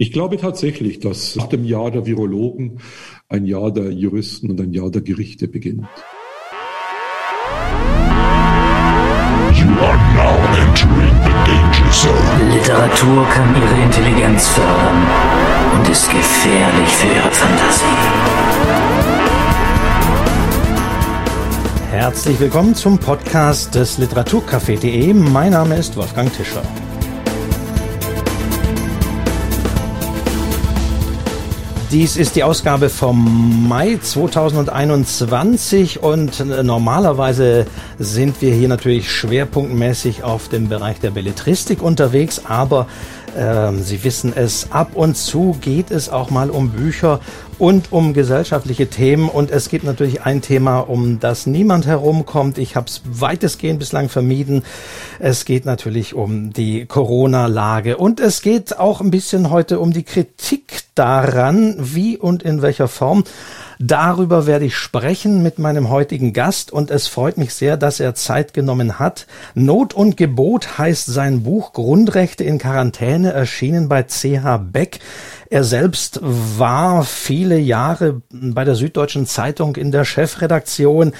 Ich glaube tatsächlich, dass nach dem Jahr der Virologen ein Jahr der Juristen und ein Jahr der Gerichte beginnt. You are now entering the danger zone. Literatur kann ihre Intelligenz fördern und ist gefährlich für ihre Fantasie. Herzlich willkommen zum Podcast des Literaturcafé.de. Mein Name ist Wolfgang Tischer. Dies ist die Ausgabe vom Mai 2021 und normalerweise sind wir hier natürlich schwerpunktmäßig auf dem Bereich der Belletristik unterwegs, aber ähm, Sie wissen es, ab und zu geht es auch mal um Bücher und um gesellschaftliche Themen. Und es gibt natürlich ein Thema, um das niemand herumkommt. Ich habe es weitestgehend bislang vermieden. Es geht natürlich um die Corona-Lage. Und es geht auch ein bisschen heute um die Kritik daran, wie und in welcher Form Darüber werde ich sprechen mit meinem heutigen Gast und es freut mich sehr, dass er Zeit genommen hat. Not und Gebot heißt sein Buch Grundrechte in Quarantäne, erschienen bei CH Beck. Er selbst war viele Jahre bei der Süddeutschen Zeitung in der Chefredaktion,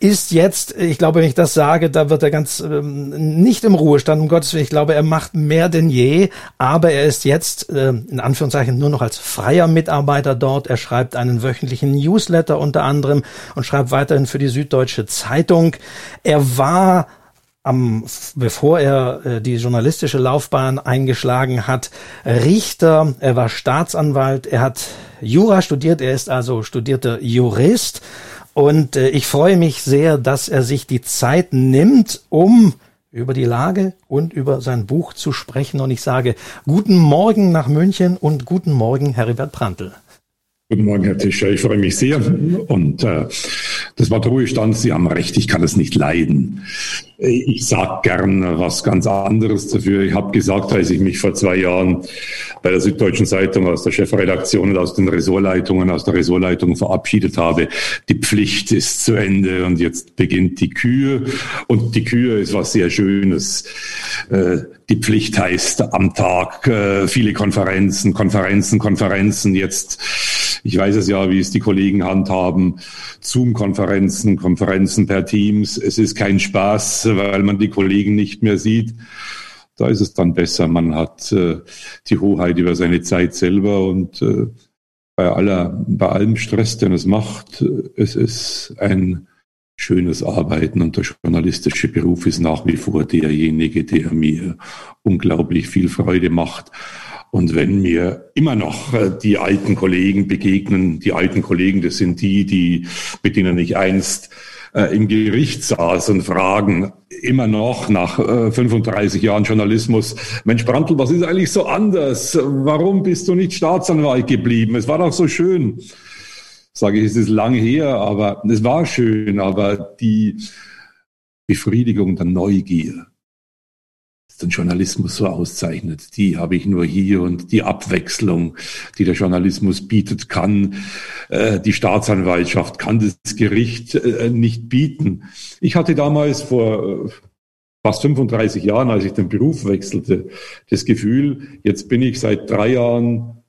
ist jetzt, ich glaube, wenn ich das sage, da wird er ganz ähm, nicht im Ruhestand, um Gottes Willen. Ich glaube, er macht mehr denn je, aber er ist jetzt äh, in Anführungszeichen nur noch als freier Mitarbeiter dort. Er schreibt einen wöchentlichen Newsletter unter anderem und schreibt weiterhin für die Süddeutsche Zeitung. Er war am, bevor er äh, die journalistische Laufbahn eingeschlagen hat, Richter, er war Staatsanwalt, er hat Jura studiert, er ist also studierter Jurist und äh, ich freue mich sehr, dass er sich die Zeit nimmt, um über die Lage und über sein Buch zu sprechen und ich sage guten Morgen nach München und guten Morgen Heribert Prantl. Guten Morgen, Herr Tischer. Ich freue mich sehr. Und äh, das Wort Ruhestand, Sie haben recht, ich kann es nicht leiden. Ich sage gern was ganz anderes dafür. Ich habe gesagt, als ich mich vor zwei Jahren bei der Süddeutschen Zeitung aus der Chefredaktion und aus den Ressortleitungen, aus der Ressortleitung verabschiedet habe, die Pflicht ist zu Ende und jetzt beginnt die Kür. Und die Kür ist was sehr Schönes. Äh, die Pflicht heißt am Tag äh, viele Konferenzen, Konferenzen, Konferenzen. Jetzt, ich weiß es ja, wie es die Kollegen handhaben, Zoom-Konferenzen, Konferenzen per Teams. Es ist kein Spaß weil man die Kollegen nicht mehr sieht. Da ist es dann besser, man hat äh, die Hoheit über seine Zeit selber und äh, bei aller, bei allem Stress, den es macht, es ist ein schönes Arbeiten und der journalistische Beruf ist nach wie vor derjenige, der mir unglaublich viel Freude macht. Und wenn mir immer noch äh, die alten Kollegen begegnen, die alten Kollegen, das sind die, die, mit denen ich einst äh, im Gericht saß und fragen immer noch nach äh, 35 Jahren Journalismus, Mensch Brandl, was ist eigentlich so anders? Warum bist du nicht Staatsanwalt geblieben? Es war doch so schön. Sage ich, es ist lang her, aber es war schön, aber die Befriedigung der Neugier, den Journalismus so auszeichnet. Die habe ich nur hier und die Abwechslung, die der Journalismus bietet, kann äh, die Staatsanwaltschaft, kann das Gericht äh, nicht bieten. Ich hatte damals vor äh, fast 35 Jahren, als ich den Beruf wechselte, das Gefühl, jetzt bin ich seit drei Jahren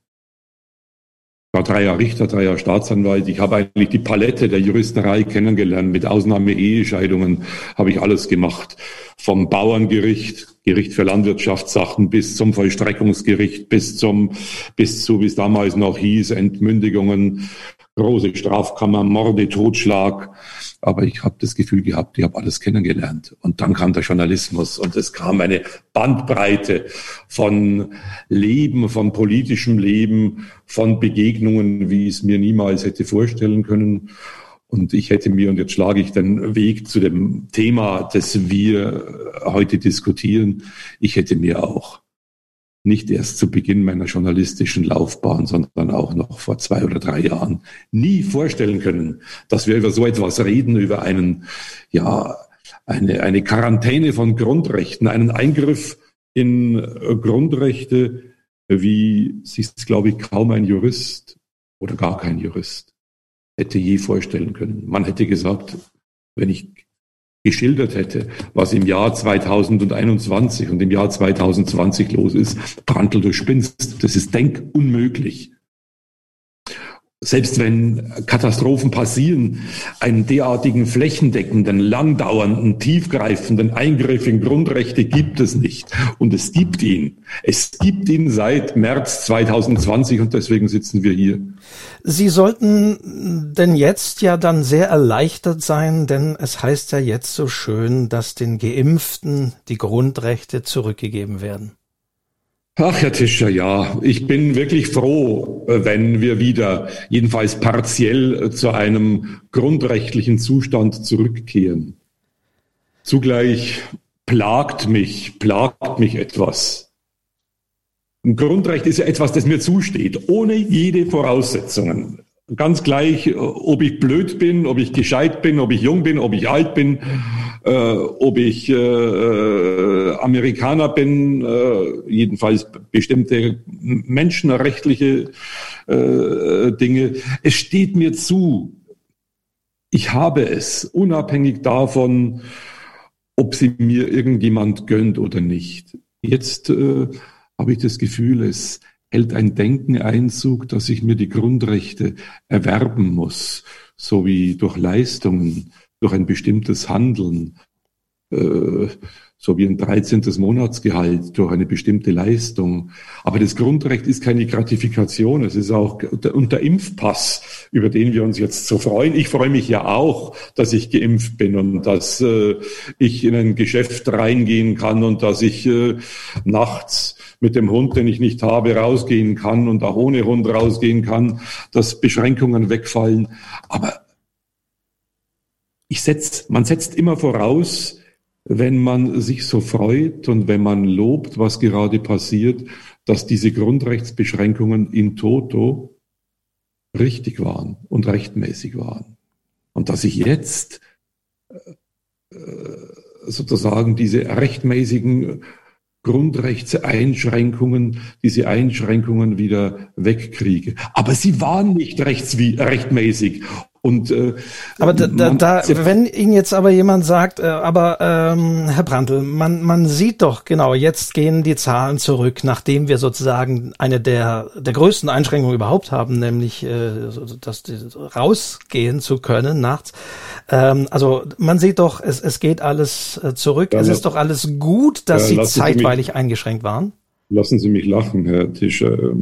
war drei Jahre Richter, drei Jahre Staatsanwalt. Ich habe eigentlich die Palette der Juristerei kennengelernt. Mit Ausnahme Ehescheidungen habe ich alles gemacht. Vom Bauerngericht, Gericht für Landwirtschaftssachen bis zum Vollstreckungsgericht, bis zum, bis zu, wie es damals noch hieß, Entmündigungen, große Strafkammer, Morde, Totschlag. Aber ich habe das Gefühl gehabt, ich habe alles kennengelernt. Und dann kam der Journalismus und es kam eine Bandbreite von Leben, von politischem Leben, von Begegnungen, wie ich es mir niemals hätte vorstellen können. Und ich hätte mir, und jetzt schlage ich den Weg zu dem Thema, das wir heute diskutieren, ich hätte mir auch nicht erst zu Beginn meiner journalistischen Laufbahn, sondern auch noch vor zwei oder drei Jahren nie vorstellen können, dass wir über so etwas reden, über einen, ja, eine, eine Quarantäne von Grundrechten, einen Eingriff in Grundrechte, wie sich glaube ich, kaum ein Jurist oder gar kein Jurist hätte je vorstellen können. Man hätte gesagt, wenn ich geschildert hätte, was im Jahr 2021 und im Jahr 2020 los ist, Brandl, du spinnst. Das ist denkunmöglich selbst wenn Katastrophen passieren, einen derartigen flächendeckenden, langdauernden, tiefgreifenden Eingriff in Grundrechte gibt es nicht. Und es gibt ihn. Es gibt ihn seit März 2020 und deswegen sitzen wir hier. Sie sollten denn jetzt ja dann sehr erleichtert sein, denn es heißt ja jetzt so schön, dass den Geimpften die Grundrechte zurückgegeben werden. Ach, Herr Tischer, ja, ich bin wirklich froh, äh, wenn wir wieder, jedenfalls partiell, äh, zu einem grundrechtlichen Zustand zurückkehren. Zugleich plagt mich, plagt mich etwas. Ein Grundrecht ist ja etwas, das mir zusteht, ohne jede Voraussetzungen. Ganz gleich, ob ich blöd bin, ob ich gescheit bin, ob ich jung bin, ob ich alt bin, äh, ob ich äh, äh, Amerikaner bin, äh, jedenfalls bestimmte menschenrechtliche äh, Dinge. Es steht mir zu. Ich habe es, unabhängig davon, ob sie mir irgendjemand gönnt oder nicht. Jetzt äh, habe ich das Gefühl, es hält ein Denken Einzug, dass ich mir die Grundrechte erwerben muss, so wie durch Leistungen, durch ein bestimmtes Handeln, äh, so wie ein 13. Monatsgehalt durch eine bestimmte Leistung. Aber das Grundrecht ist keine Gratifikation, es ist auch und der Impfpass, über den wir uns jetzt so freuen. Ich freue mich ja auch, dass ich geimpft bin und dass äh, ich in ein Geschäft reingehen kann und dass ich äh, nachts mit dem Hund, den ich nicht habe, rausgehen kann und auch ohne Hund rausgehen kann, dass Beschränkungen wegfallen. Aber ich setz, man setzt immer voraus, wenn man sich so freut und wenn man lobt, was gerade passiert, dass diese Grundrechtsbeschränkungen in toto richtig waren und rechtmäßig waren. Und dass ich jetzt äh, sozusagen diese rechtmäßigen Grundrechtseinschränkungen, diese Einschränkungen wieder wegkriege. Aber sie waren nicht rechts wie, rechtmäßig. Und, äh, aber da, da, da wenn Ihnen jetzt aber jemand sagt, äh, aber ähm, Herr Brandl, man, man sieht doch genau, jetzt gehen die Zahlen zurück, nachdem wir sozusagen eine der der größten Einschränkungen überhaupt haben, nämlich äh, das rausgehen zu können nachts. Ähm, also man sieht doch, es, es geht alles äh, zurück. Ja, es ist doch alles gut, dass ja, Sie zeitweilig Sie mich, eingeschränkt waren. Lassen Sie mich lachen, Herr Tischer.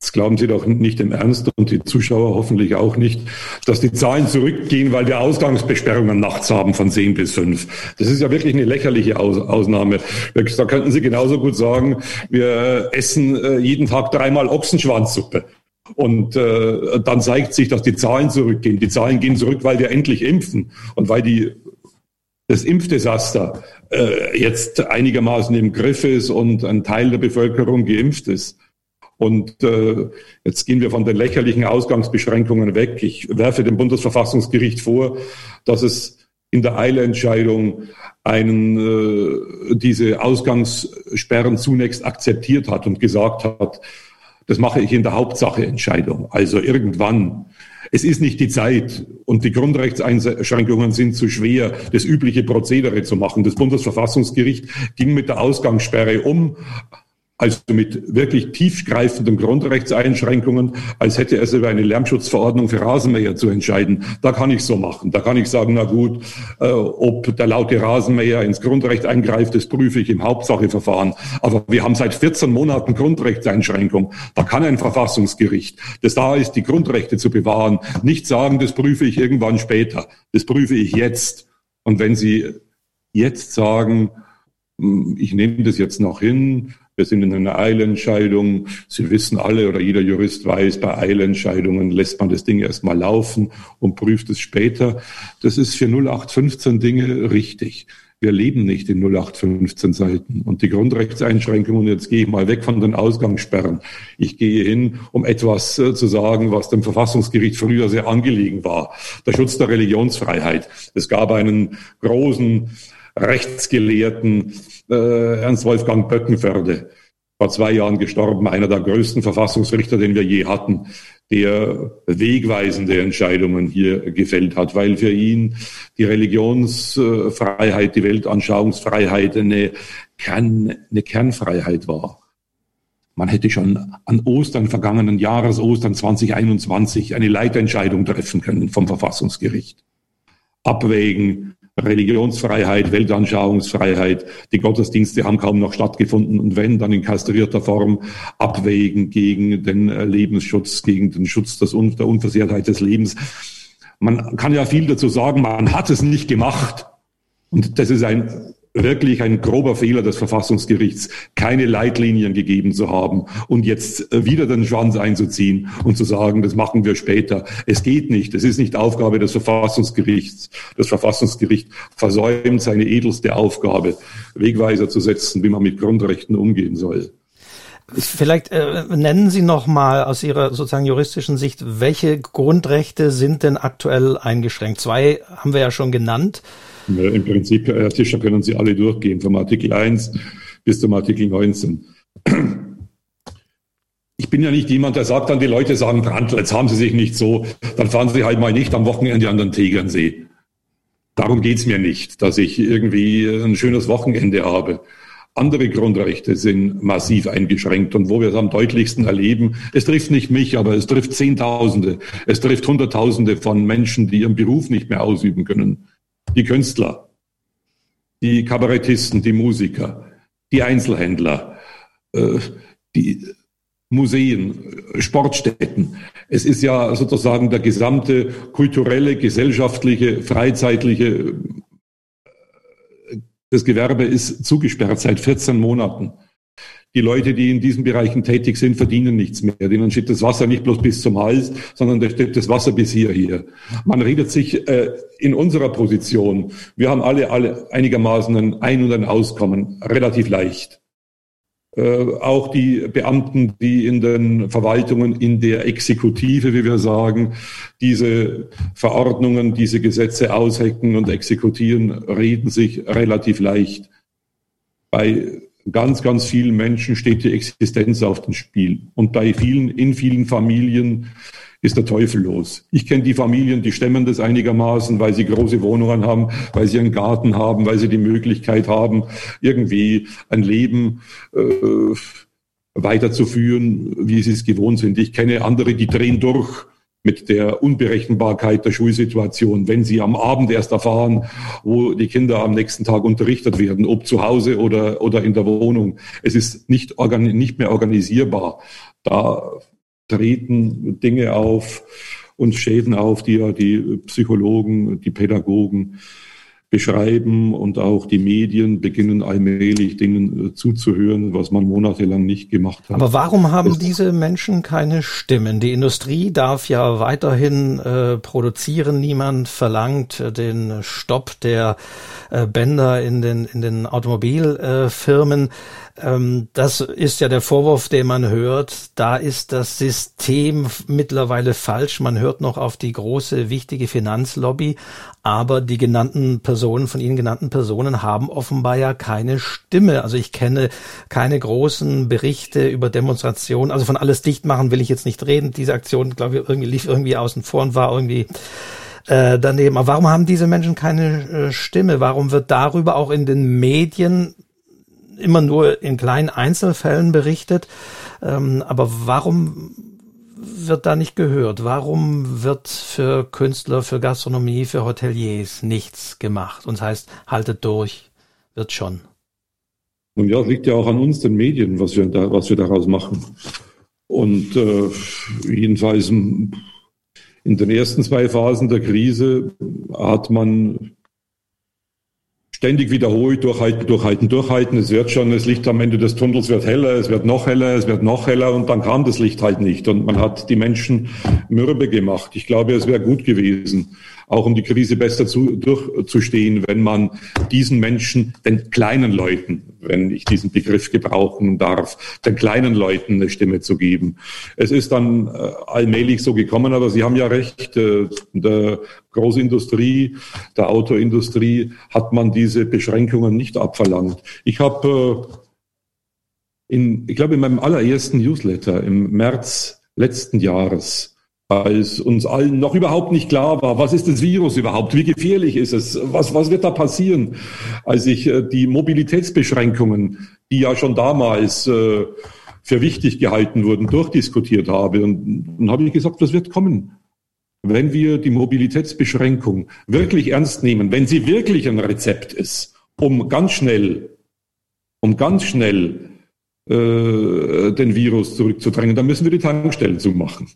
Das glauben Sie doch nicht im Ernst und die Zuschauer hoffentlich auch nicht, dass die Zahlen zurückgehen, weil wir Ausgangsbesperrungen nachts haben von 10 bis 5. Das ist ja wirklich eine lächerliche Aus Ausnahme. Da könnten Sie genauso gut sagen, wir essen äh, jeden Tag dreimal Ochsenschwanzsuppe. Und äh, dann zeigt sich, dass die Zahlen zurückgehen. Die Zahlen gehen zurück, weil wir endlich impfen und weil die, das Impfdesaster äh, jetzt einigermaßen im Griff ist und ein Teil der Bevölkerung geimpft ist. Und äh, jetzt gehen wir von den lächerlichen Ausgangsbeschränkungen weg. Ich werfe dem Bundesverfassungsgericht vor, dass es in der Eilentscheidung einen, äh, diese Ausgangssperren zunächst akzeptiert hat und gesagt hat, das mache ich in der Hauptsache Entscheidung. Also irgendwann. Es ist nicht die Zeit und die Grundrechtseinschränkungen sind zu schwer, das übliche Prozedere zu machen. Das Bundesverfassungsgericht ging mit der Ausgangssperre um, also mit wirklich tiefgreifenden Grundrechtseinschränkungen, als hätte es über eine Lärmschutzverordnung für Rasenmäher zu entscheiden. Da kann ich so machen. Da kann ich sagen, na gut, äh, ob der laute Rasenmäher ins Grundrecht eingreift, das prüfe ich im Hauptsacheverfahren. Aber wir haben seit 14 Monaten Grundrechtseinschränkung. Da kann ein Verfassungsgericht, das da ist, die Grundrechte zu bewahren, nicht sagen, das prüfe ich irgendwann später. Das prüfe ich jetzt. Und wenn Sie jetzt sagen, hm, ich nehme das jetzt noch hin, wir sind in einer Eilentscheidung. Sie wissen alle oder jeder Jurist weiß, bei Eilentscheidungen lässt man das Ding erstmal laufen und prüft es später. Das ist für 0815 Dinge richtig. Wir leben nicht in 0815 Seiten. Und die Grundrechtseinschränkungen, jetzt gehe ich mal weg von den Ausgangssperren. Ich gehe hin, um etwas äh, zu sagen, was dem Verfassungsgericht früher sehr angelegen war. Der Schutz der Religionsfreiheit. Es gab einen großen Rechtsgelehrten, äh, Ernst Wolfgang Böckenförde, vor zwei Jahren gestorben, einer der größten Verfassungsrichter, den wir je hatten, der wegweisende Entscheidungen hier gefällt hat, weil für ihn die Religionsfreiheit, die Weltanschauungsfreiheit eine, Kern, eine Kernfreiheit war. Man hätte schon an Ostern vergangenen Jahres, Ostern 2021, eine Leitentscheidung treffen können vom Verfassungsgericht. Abwägen, Religionsfreiheit, Weltanschauungsfreiheit, die Gottesdienste haben kaum noch stattgefunden und wenn, dann in kastrierter Form abwägen gegen den äh, Lebensschutz, gegen den Schutz der Unversehrtheit des Lebens. Man kann ja viel dazu sagen, man hat es nicht gemacht. Und das ist ein wirklich ein grober Fehler des Verfassungsgerichts, keine Leitlinien gegeben zu haben und jetzt äh, wieder den Schwanz einzuziehen und zu sagen, das machen wir später. Es geht nicht. Es ist nicht Aufgabe des Verfassungsgerichts. Das Verfassungsgericht versäumt seine edelste Aufgabe, Wegweiser zu setzen, wie man mit Grundrechten umgehen soll. Vielleicht äh, nennen Sie noch mal aus Ihrer sozusagen juristischen Sicht, welche Grundrechte sind denn aktuell eingeschränkt? Zwei haben wir ja schon genannt. Im Prinzip, Tischer, können Sie alle durchgehen, vom Artikel 1 bis zum Artikel 19. Ich bin ja nicht jemand, der sagt dann, die Leute sagen, Brandl, jetzt haben Sie sich nicht so, dann fahren Sie halt mal nicht am Wochenende an den Tegernsee. Darum geht's mir nicht, dass ich irgendwie ein schönes Wochenende habe. Andere Grundrechte sind massiv eingeschränkt und wo wir es am deutlichsten erleben, es trifft nicht mich, aber es trifft Zehntausende, es trifft Hunderttausende von Menschen, die ihren Beruf nicht mehr ausüben können die Künstler, die Kabarettisten, die Musiker, die Einzelhändler, äh, die Museen, Sportstätten. Es ist ja sozusagen der gesamte kulturelle, gesellschaftliche, freizeitliche, äh, das Gewerbe ist zugesperrt seit 14 Monaten. Die Leute, die in diesen Bereichen tätig sind, verdienen nichts mehr. Denen steht das Wasser nicht bloß bis zum Hals, sondern da steht das Wasser bis hierher. Man redet sich äh, in unserer Position, wir haben alle, alle einigermaßen ein Ein- und ein Auskommen, relativ leicht. Äh, auch die Beamten, die in den Verwaltungen, in der Exekutive, wie wir sagen, diese Verordnungen, diese Gesetze aushecken und exekutieren, reden sich relativ leicht. Bei ganz, ganz vielen Menschen steht die Existenz auf dem Spiel. Und bei vielen, in vielen Familien ist der Teufel los. Ich kenne die Familien, die stemmen das einigermaßen, weil sie große Wohnungen haben, weil sie einen Garten haben, weil sie die Möglichkeit haben, irgendwie ein Leben äh, weiterzuführen, wie sie es gewohnt sind. Ich kenne andere, die drehen durch mit der Unberechenbarkeit der Schulsituation, wenn sie am Abend erst erfahren, wo die Kinder am nächsten Tag unterrichtet werden, ob zu Hause oder, oder in der Wohnung. Es ist nicht, nicht mehr organisierbar. Da treten Dinge auf und Schäden auf, die ja die Psychologen, die Pädagogen beschreiben und auch die Medien beginnen allmählich Dingen äh, zuzuhören, was man monatelang nicht gemacht hat. Aber warum haben das diese Menschen keine Stimmen? Die Industrie darf ja weiterhin äh, produzieren. Niemand verlangt äh, den Stopp der äh, Bänder in den, in den Automobilfirmen. Äh, ähm, das ist ja der Vorwurf, den man hört. Da ist das System mittlerweile falsch. Man hört noch auf die große, wichtige Finanzlobby. Aber die genannten Personen, von Ihnen genannten Personen haben offenbar ja keine Stimme. Also ich kenne keine großen Berichte über Demonstrationen. Also von alles dicht machen will ich jetzt nicht reden. Diese Aktion, glaube ich, irgendwie lief irgendwie außen vor und war irgendwie äh, daneben. Aber warum haben diese Menschen keine äh, Stimme? Warum wird darüber auch in den Medien immer nur in kleinen Einzelfällen berichtet. Ähm, aber warum wird da nicht gehört? Warum wird für Künstler, für Gastronomie, für Hoteliers nichts gemacht? Und das heißt, haltet durch, wird schon. Und ja, es liegt ja auch an uns, den Medien, was wir, da, was wir daraus machen. Und äh, jedenfalls in den ersten zwei Phasen der Krise hat man ständig wiederholt, durchhalten, durchhalten, durchhalten. Es wird schon, das Licht am Ende des Tunnels wird heller, es wird noch heller, es wird noch heller und dann kam das Licht halt nicht und man hat die Menschen mürbe gemacht. Ich glaube, es wäre gut gewesen, auch um die Krise besser zu, durchzustehen, wenn man diesen Menschen, den kleinen Leuten, wenn ich diesen Begriff gebrauchen darf, den kleinen Leuten eine Stimme zu geben. Es ist dann äh, allmählich so gekommen, aber Sie haben ja recht, äh, der Großindustrie, der Autoindustrie hat man diese Beschränkungen nicht abverlangt. Ich habe äh, in, ich glaube, in meinem allerersten Newsletter im März letzten Jahres als uns allen noch überhaupt nicht klar war, was ist das Virus überhaupt, wie gefährlich ist es, was, was wird da passieren, als ich äh, die Mobilitätsbeschränkungen, die ja schon damals äh, für wichtig gehalten wurden, durchdiskutiert habe. Und dann habe ich gesagt, was wird kommen? Wenn wir die Mobilitätsbeschränkung wirklich ernst nehmen, wenn sie wirklich ein Rezept ist, um ganz schnell, um ganz schnell äh, den Virus zurückzudrängen, dann müssen wir die Tankstellen zumachen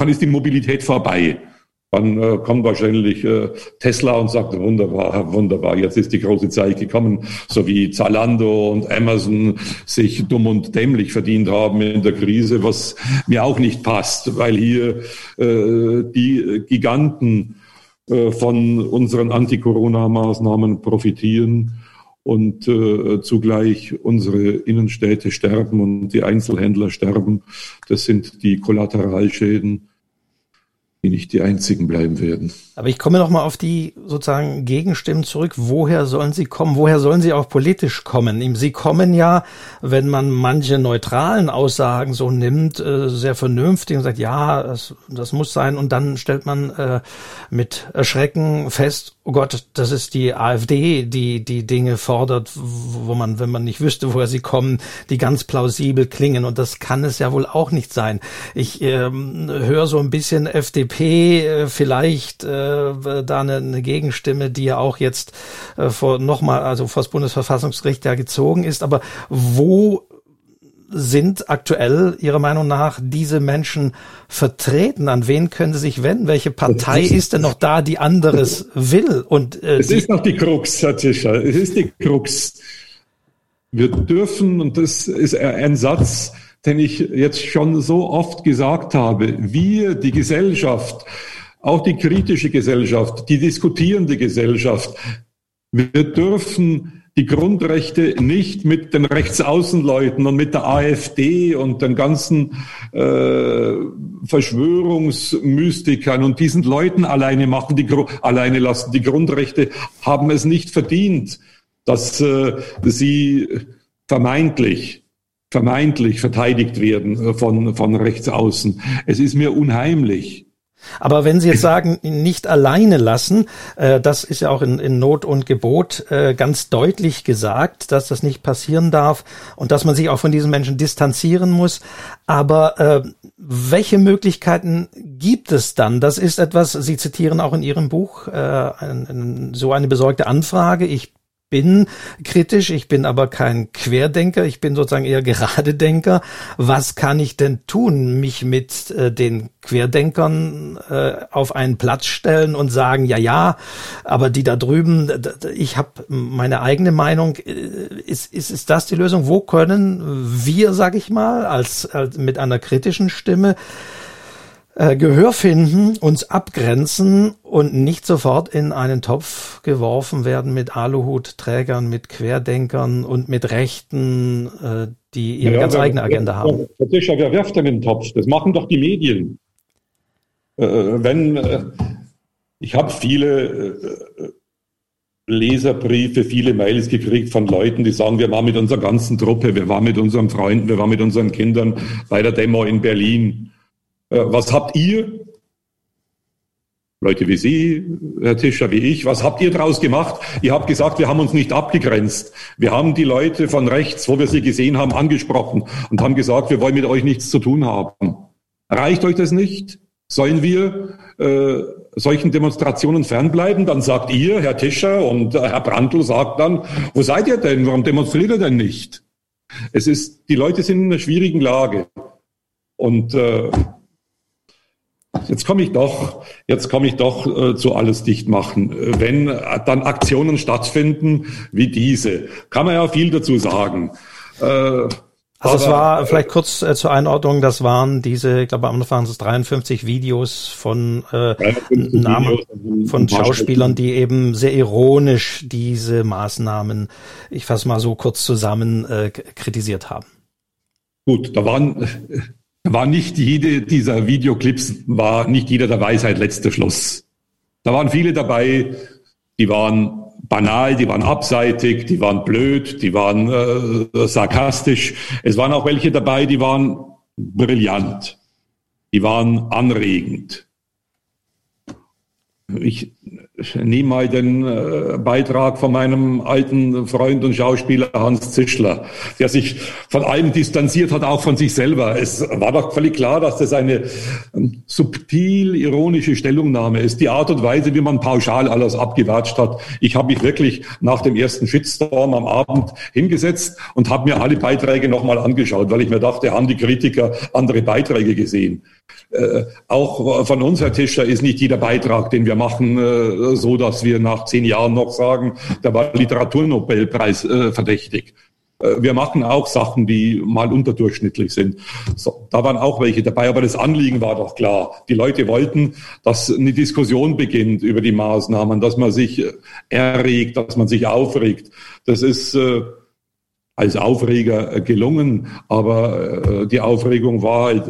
dann ist die Mobilität vorbei. Dann äh, kommt wahrscheinlich äh, Tesla und sagt, wunderbar, wunderbar, jetzt ist die große Zeit gekommen, so wie Zalando und Amazon sich dumm und dämlich verdient haben in der Krise, was mir auch nicht passt, weil hier äh, die Giganten äh, von unseren Anti-Corona-Maßnahmen profitieren und äh, zugleich unsere Innenstädte sterben und die Einzelhändler sterben. Das sind die Kollateralschäden, die nicht die einzigen bleiben werden. Aber ich komme noch mal auf die sozusagen Gegenstimmen zurück. Woher sollen sie kommen? Woher sollen sie auch politisch kommen? Sie kommen ja, wenn man manche neutralen Aussagen so nimmt, äh, sehr vernünftig und sagt, ja, das, das muss sein. Und dann stellt man äh, mit Erschrecken fest, oh Gott, das ist die AfD, die die Dinge fordert, wo man, wenn man nicht wüsste, woher sie kommen, die ganz plausibel klingen. Und das kann es ja wohl auch nicht sein. Ich ähm, höre so ein bisschen FDP äh, vielleicht äh, da eine, eine Gegenstimme, die ja auch jetzt äh, vor nochmal, also vor das Bundesverfassungsgericht ja gezogen ist. Aber wo sind aktuell Ihrer Meinung nach diese Menschen vertreten? An wen können sie sich wenden? Welche Partei ist denn noch da, die anderes will? Und äh, es ist noch die Krux, Herr Tischer. Es ist die Krux. Wir dürfen, und das ist ein Satz, den ich jetzt schon so oft gesagt habe, wir, die Gesellschaft, auch die kritische Gesellschaft, die diskutierende Gesellschaft, wir dürfen die Grundrechte nicht mit den Rechtsaußenleuten und mit der AfD und den ganzen äh, Verschwörungsmystikern und diesen Leuten alleine machen, die alleine lassen. Die Grundrechte haben es nicht verdient, dass äh, sie vermeintlich vermeintlich verteidigt werden von, von Rechtsaußen. Es ist mir unheimlich. Aber wenn Sie jetzt sagen, nicht alleine lassen, äh, das ist ja auch in, in Not und Gebot äh, ganz deutlich gesagt, dass das nicht passieren darf und dass man sich auch von diesen Menschen distanzieren muss. Aber äh, welche Möglichkeiten gibt es dann? Das ist etwas, Sie zitieren auch in Ihrem Buch äh, ein, ein, so eine besorgte Anfrage. Ich bin kritisch, ich bin aber kein Querdenker, ich bin sozusagen eher Geradedenker. Was kann ich denn tun? Mich mit äh, den Querdenkern äh, auf einen Platz stellen und sagen, ja, ja, aber die da drüben, ich habe meine eigene Meinung. Äh, ist, ist, ist das die Lösung? Wo können wir, sag ich mal, als, als mit einer kritischen Stimme äh, Gehör finden, uns abgrenzen und nicht sofort in einen Topf geworfen werden mit Aluhutträgern, mit Querdenkern und mit Rechten, äh, die ihre ja, ganz wer, eigene Agenda wer, haben. Herr Tischer, wer wirft denn den Topf? Das machen doch die Medien. Äh, wenn äh, ich habe viele Leserbriefe, viele Mails gekriegt von Leuten, die sagen, wir waren mit unserer ganzen Truppe, wir waren mit unseren Freunden, wir waren mit unseren Kindern bei der Demo in Berlin. Äh, was habt ihr, Leute wie Sie, Herr Tischer, wie ich, was habt ihr daraus gemacht? Ihr habt gesagt, wir haben uns nicht abgegrenzt. Wir haben die Leute von rechts, wo wir sie gesehen haben, angesprochen und haben gesagt, wir wollen mit euch nichts zu tun haben. Reicht euch das nicht? Sollen wir äh, solchen Demonstrationen fernbleiben? Dann sagt ihr, Herr Tischer und äh, Herr Brandl sagt dann, wo seid ihr denn? Warum demonstriert ihr denn nicht? Es ist, die Leute sind in einer schwierigen Lage. Und äh, Jetzt komme ich doch, jetzt komme ich doch äh, zu alles dicht machen. Wenn äh, dann Aktionen stattfinden wie diese, kann man ja viel dazu sagen. Äh, also es war vielleicht kurz äh, zur Einordnung, das waren diese, ich glaube am Anfang waren es 53 Videos von äh, Namen von Schauspielern, die eben sehr ironisch diese Maßnahmen, ich fasse mal so kurz zusammen, äh, kritisiert haben. Gut, da waren war nicht jede dieser Videoclips, war nicht jeder der Weisheit letzter Schluss. Da waren viele dabei, die waren banal, die waren abseitig, die waren blöd, die waren äh, sarkastisch. Es waren auch welche dabei, die waren brillant. die waren anregend. Ich nehme mal den äh, Beitrag von meinem alten Freund und Schauspieler Hans Zischler, der sich von allem distanziert hat, auch von sich selber. Es war doch völlig klar, dass das eine ähm, subtil ironische Stellungnahme ist. Die Art und Weise, wie man pauschal alles abgewatscht hat. Ich habe mich wirklich nach dem ersten Shitstorm am Abend hingesetzt und habe mir alle Beiträge nochmal angeschaut, weil ich mir dachte, haben die Kritiker andere Beiträge gesehen. Äh, auch von uns, Herr Tischer, ist nicht jeder Beitrag, den wir machen, äh, so, dass wir nach zehn Jahren noch sagen, der war Literaturnobelpreis äh, verdächtig. Äh, wir machen auch Sachen, die mal unterdurchschnittlich sind. So, da waren auch welche dabei, aber das Anliegen war doch klar. Die Leute wollten, dass eine Diskussion beginnt über die Maßnahmen, dass man sich äh, erregt, dass man sich aufregt. Das ist äh, als Aufreger äh, gelungen, aber äh, die Aufregung war halt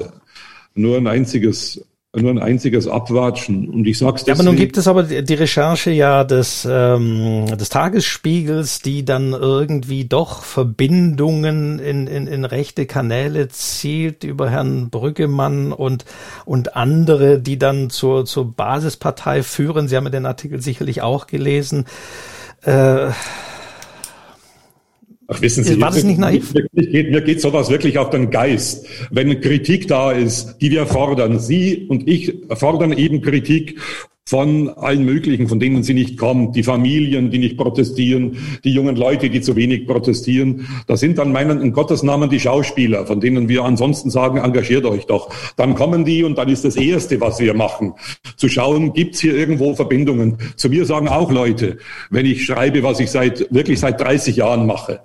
nur ein einziges nur ein einziges Abwatschen. Und ich sag's deswegen, Ja, aber nun gibt es aber die Recherche ja des, ähm, des Tagesspiegels, die dann irgendwie doch Verbindungen in, in, in rechte Kanäle zielt über Herrn Brüggemann und, und andere, die dann zur, zur Basispartei führen. Sie haben ja den Artikel sicherlich auch gelesen. Äh, Ach, wissen Sie, war das nicht naiv? Mir geht, mir geht sowas wirklich auf den Geist. Wenn Kritik da ist, die wir fordern, Sie und ich fordern eben Kritik von allen möglichen, von denen sie nicht kommt, die Familien, die nicht protestieren, die jungen Leute, die zu wenig protestieren. Da sind dann meinen in Gottes Namen die Schauspieler, von denen wir ansonsten sagen, engagiert euch doch. Dann kommen die und dann ist das Erste, was wir machen, zu schauen, gibt's hier irgendwo Verbindungen. Zu mir sagen auch Leute, wenn ich schreibe, was ich seit wirklich seit 30 Jahren mache,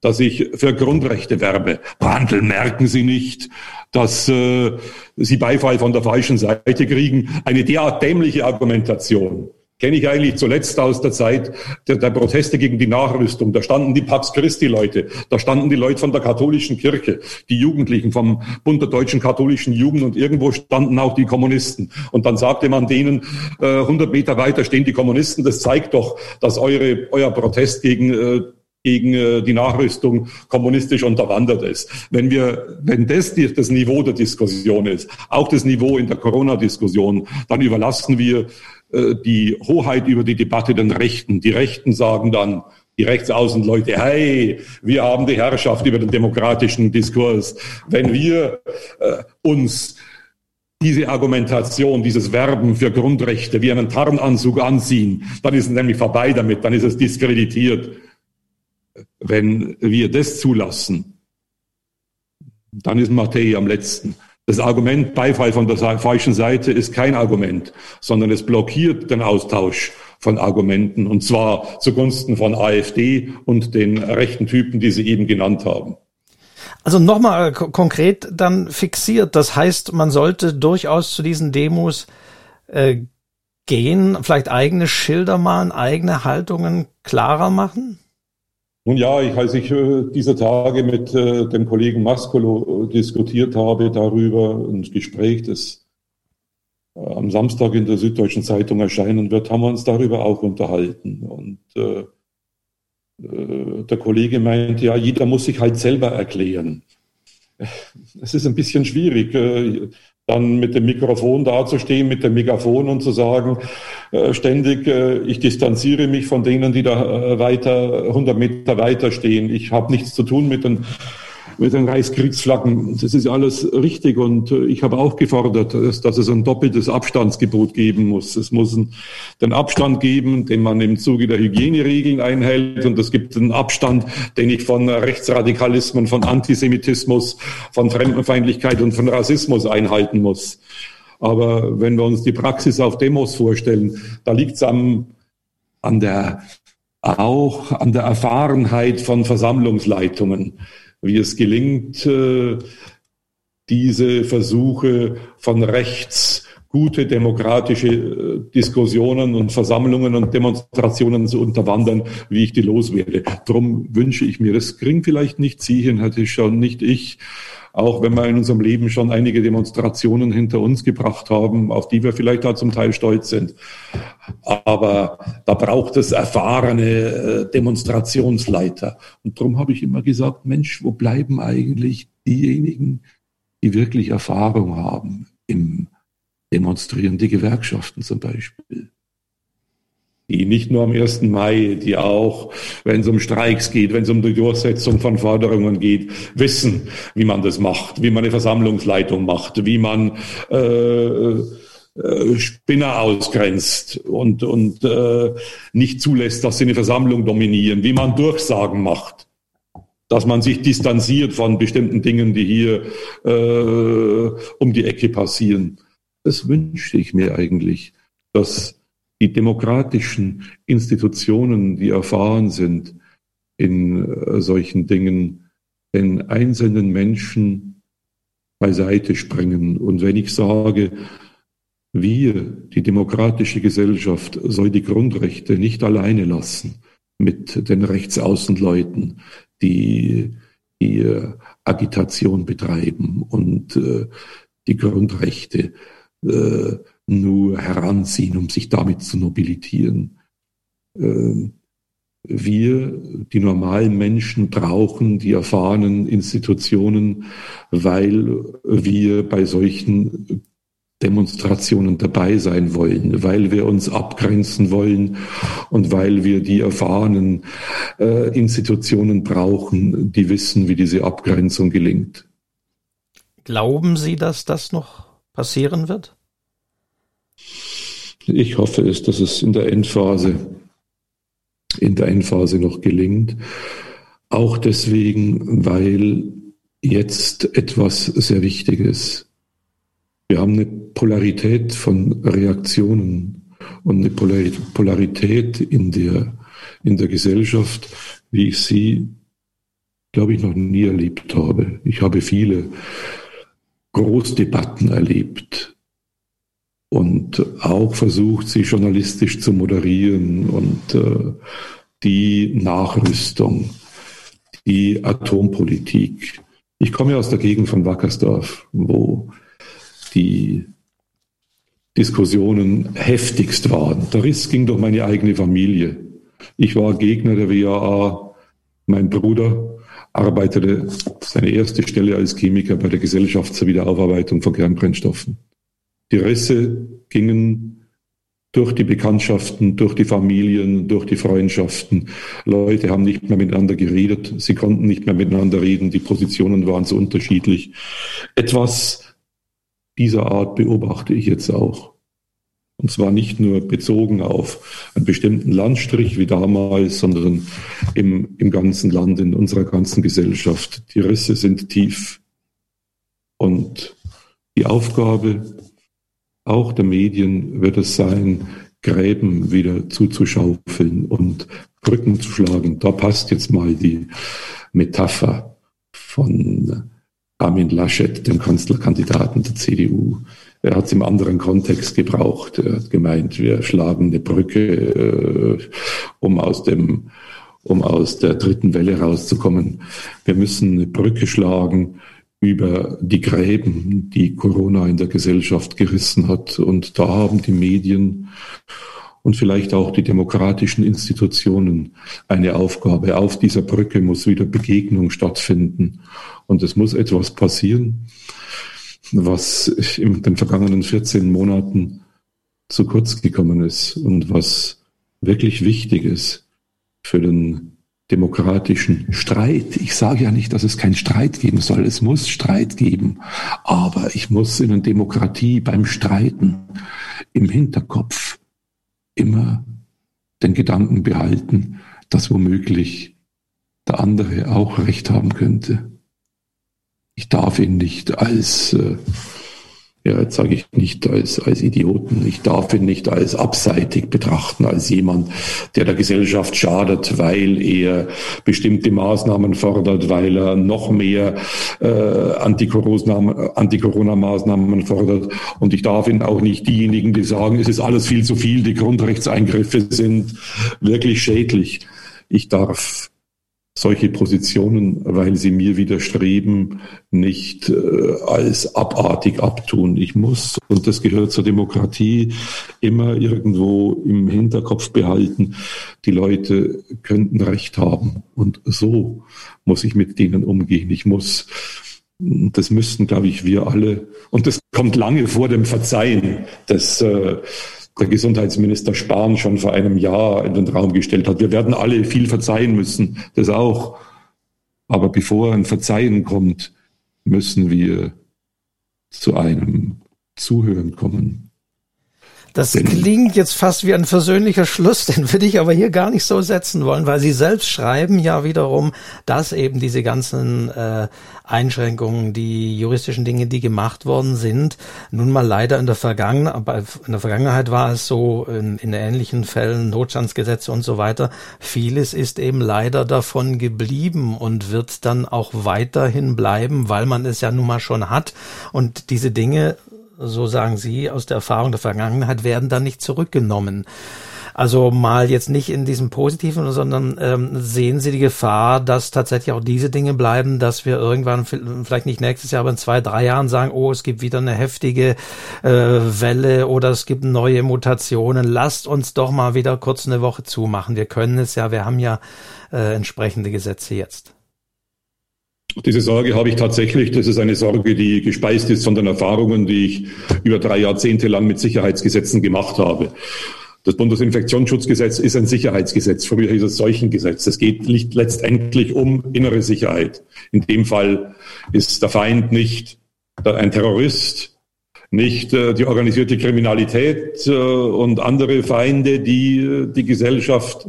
dass ich für Grundrechte werbe. Brandl, merken Sie nicht, dass äh, Sie Beifall von der falschen Seite kriegen? Eine derart dämliche Argumentation kenne ich eigentlich zuletzt aus der Zeit der, der, Proteste gegen die Nachrüstung. Da standen die Pax Christi-Leute, da standen die Leute von der katholischen Kirche, die Jugendlichen vom Bund der deutschen katholischen Jugend und irgendwo standen auch die Kommunisten. Und dann sagte man denen, äh, 100 Meter weiter stehen die Kommunisten. Das zeigt doch, dass eure, euer Protest gegen äh, gegen äh, die Nachrüstung kommunistisch unterwandert ist. Wenn wir, wenn das die, das Niveau der Diskussion ist, auch das Niveau in der Corona-Diskussion, dann überlassen wir äh, die Hoheit über die Debatte den Rechten. Die Rechten sagen dann, die Rechtsaußenleute, hey, wir haben die Herrschaft über den demokratischen Diskurs. Wenn wir äh, uns diese Argumentation, dieses Werben für Grundrechte wie einen Tarnanzug anziehen, dann ist es nämlich vorbei damit, dann ist es diskreditiert wenn wir das zulassen, dann ist Mattei am letzten. Das Argument Beifall von der falschen Seite ist kein Argument, sondern es blockiert den Austausch von Argumenten und zwar zugunsten von AfD und den rechten Typen, die Sie eben genannt haben. Also nochmal konkret dann fixiert. Das heißt, man sollte durchaus zu diesen Demos äh, gehen, vielleicht eigene Schilder malen, eigene Haltungen klarer machen? Nun ja, ich, als ich äh, dieser Tage mit äh, dem Kollegen Mascolo äh, diskutiert habe darüber, ein Gespräch, das äh, am Samstag in der Süddeutschen Zeitung erscheinen wird, haben wir uns darüber auch unterhalten. Und äh, äh, der Kollege meint, ja, jeder muss sich halt selber erklären. Es ist ein bisschen schwierig dann mit dem Mikrofon dazustehen, mit dem Megafon und zu sagen, äh, ständig, äh, ich distanziere mich von denen, die da äh, weiter, 100 Meter weiter stehen. Ich habe nichts zu tun mit den mit den Reichskriegsflaggen. Das ist alles richtig und äh, ich habe auch gefordert, dass, dass, es ein doppeltes Abstandsgebot geben muss. Es muss den Abstand geben, den man im Zuge der Hygieneregeln einhält und es gibt einen Abstand, den ich von Rechtsradikalismen, von Antisemitismus, von Fremdenfeindlichkeit und von Rassismus einhalten muss. Aber wenn wir uns die Praxis auf Demos vorstellen, da liegt es an der auch an der Erfahrenheit von Versammlungsleitungen wie es gelingt, äh, diese Versuche von rechts gute demokratische äh, Diskussionen und Versammlungen und Demonstrationen zu unterwandern, wie ich die loswerde. Darum wünsche ich mir, das kriegen vielleicht nicht Sie hin, hatte ich schon, nicht ich, auch wenn wir in unserem Leben schon einige Demonstrationen hinter uns gebracht haben, auf die wir vielleicht auch zum Teil stolz sind. Aber da braucht es erfahrene äh, Demonstrationsleiter. Und darum habe ich immer gesagt, Mensch, wo bleiben eigentlich diejenigen, die wirklich Erfahrung haben? im demonstrieren die Gewerkschaften zum Beispiel die nicht nur am 1. Mai, die auch, wenn es um Streiks geht, wenn es um die Durchsetzung von Forderungen geht, wissen, wie man das macht, wie man eine Versammlungsleitung macht, wie man äh, äh, Spinner ausgrenzt und, und äh, nicht zulässt, dass sie eine Versammlung dominieren, wie man Durchsagen macht, dass man sich distanziert von bestimmten Dingen, die hier äh, um die Ecke passieren. Das wünschte ich mir eigentlich, dass die demokratischen Institutionen, die erfahren sind in äh, solchen Dingen, den einzelnen Menschen beiseite springen. Und wenn ich sage, wir, die demokratische Gesellschaft, soll die Grundrechte nicht alleine lassen mit den Rechtsaußenleuten, die, die äh, Agitation betreiben und äh, die Grundrechte äh, nur heranziehen, um sich damit zu nobilitieren. Ähm, wir, die normalen Menschen, brauchen die erfahrenen Institutionen, weil wir bei solchen Demonstrationen dabei sein wollen, weil wir uns abgrenzen wollen und weil wir die erfahrenen äh, Institutionen brauchen, die wissen, wie diese Abgrenzung gelingt. Glauben Sie, dass das noch passieren wird? Ich hoffe es, dass es in der Endphase, in der Endphase noch gelingt. Auch deswegen, weil jetzt etwas sehr Wichtiges. Wir haben eine Polarität von Reaktionen und eine Polarität in der, in der Gesellschaft, wie ich sie, glaube ich, noch nie erlebt habe. Ich habe viele Großdebatten erlebt und auch versucht, sie journalistisch zu moderieren und äh, die Nachrüstung, die Atompolitik. Ich komme ja aus der Gegend von Wackersdorf, wo die Diskussionen heftigst waren. Der Riss ging durch meine eigene Familie. Ich war Gegner der WAA. Mein Bruder arbeitete seine erste Stelle als Chemiker bei der Gesellschaft zur Wiederaufarbeitung von Kernbrennstoffen. Die Risse gingen durch die Bekanntschaften, durch die Familien, durch die Freundschaften. Leute haben nicht mehr miteinander geredet, sie konnten nicht mehr miteinander reden, die Positionen waren so unterschiedlich. Etwas dieser Art beobachte ich jetzt auch. Und zwar nicht nur bezogen auf einen bestimmten Landstrich wie damals, sondern im, im ganzen Land, in unserer ganzen Gesellschaft. Die Risse sind tief. Und die Aufgabe auch der Medien wird es sein, Gräben wieder zuzuschaufeln und Brücken zu schlagen. Da passt jetzt mal die Metapher von Armin Laschet, dem Kanzlerkandidaten der CDU. Er hat es im anderen Kontext gebraucht. Er hat gemeint, wir schlagen eine Brücke, äh, um aus dem um aus der dritten Welle rauszukommen. Wir müssen eine Brücke schlagen über die Gräben, die Corona in der Gesellschaft gerissen hat. Und da haben die Medien und vielleicht auch die demokratischen Institutionen eine Aufgabe. Auf dieser Brücke muss wieder Begegnung stattfinden. Und es muss etwas passieren, was in den vergangenen 14 Monaten zu kurz gekommen ist und was wirklich wichtig ist für den demokratischen Streit. Ich sage ja nicht, dass es keinen Streit geben soll. Es muss Streit geben. Aber ich muss in einer Demokratie beim Streiten im Hinterkopf immer den Gedanken behalten, dass womöglich der andere auch recht haben könnte. Ich darf ihn nicht als äh, ja, jetzt sage ich nicht als, als Idioten, ich darf ihn nicht als abseitig betrachten, als jemand, der der Gesellschaft schadet, weil er bestimmte Maßnahmen fordert, weil er noch mehr äh, Anti-Corona-Maßnahmen fordert. Und ich darf ihn auch nicht diejenigen, die sagen, es ist alles viel zu viel, die Grundrechtseingriffe sind wirklich schädlich. Ich darf solche Positionen, weil sie mir widerstreben, nicht äh, als abartig abtun. Ich muss, und das gehört zur Demokratie, immer irgendwo im Hinterkopf behalten, die Leute könnten Recht haben. Und so muss ich mit denen umgehen. Ich muss Das müssten, glaube ich, wir alle. Und das kommt lange vor dem Verzeihen, das äh, der Gesundheitsminister Spahn schon vor einem Jahr in den Raum gestellt hat. Wir werden alle viel verzeihen müssen, das auch. Aber bevor ein Verzeihen kommt, müssen wir zu einem Zuhören kommen. Das klingt jetzt fast wie ein versöhnlicher Schluss, den würde ich aber hier gar nicht so setzen wollen, weil Sie selbst schreiben ja wiederum, dass eben diese ganzen äh, Einschränkungen, die juristischen Dinge, die gemacht worden sind, nun mal leider in der Vergangenheit, in der Vergangenheit war es so, in, in ähnlichen Fällen, Notstandsgesetze und so weiter, vieles ist eben leider davon geblieben und wird dann auch weiterhin bleiben, weil man es ja nun mal schon hat. Und diese Dinge so sagen Sie, aus der Erfahrung der Vergangenheit werden dann nicht zurückgenommen. Also mal jetzt nicht in diesem Positiven, sondern ähm, sehen Sie die Gefahr, dass tatsächlich auch diese Dinge bleiben, dass wir irgendwann, vielleicht nicht nächstes Jahr, aber in zwei, drei Jahren sagen, oh, es gibt wieder eine heftige äh, Welle oder es gibt neue Mutationen. Lasst uns doch mal wieder kurz eine Woche zumachen. Wir können es ja, wir haben ja äh, entsprechende Gesetze jetzt. Diese Sorge habe ich tatsächlich. Das ist eine Sorge, die gespeist ist von den Erfahrungen, die ich über drei Jahrzehnte lang mit Sicherheitsgesetzen gemacht habe. Das Bundesinfektionsschutzgesetz ist ein Sicherheitsgesetz. Früher hieß es Seuchengesetz. Es geht letztendlich um innere Sicherheit. In dem Fall ist der Feind nicht ein Terrorist, nicht äh, die organisierte Kriminalität äh, und andere Feinde, die äh, die Gesellschaft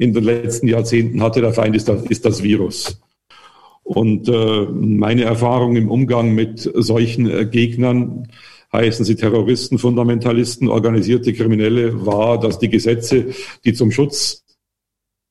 in den letzten Jahrzehnten hatte. Der Feind ist das Virus. Und äh, meine Erfahrung im Umgang mit solchen äh, Gegnern, heißen sie Terroristen, Fundamentalisten, organisierte Kriminelle, war, dass die Gesetze, die zum Schutz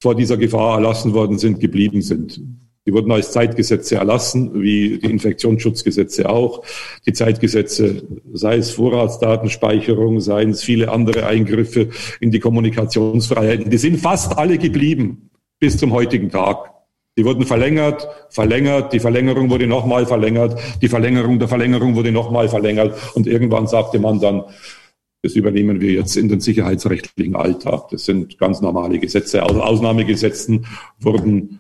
vor dieser Gefahr erlassen worden sind, geblieben sind. Die wurden als Zeitgesetze erlassen, wie die Infektionsschutzgesetze auch. Die Zeitgesetze, sei es Vorratsdatenspeicherung, seien es viele andere Eingriffe in die Kommunikationsfreiheiten, die sind fast alle geblieben bis zum heutigen Tag. Die wurden verlängert, verlängert, die Verlängerung wurde nochmal verlängert, die Verlängerung der Verlängerung wurde nochmal verlängert und irgendwann sagte man dann, das übernehmen wir jetzt in den sicherheitsrechtlichen Alltag. Das sind ganz normale Gesetze. Aus Ausnahmegesetzen wurden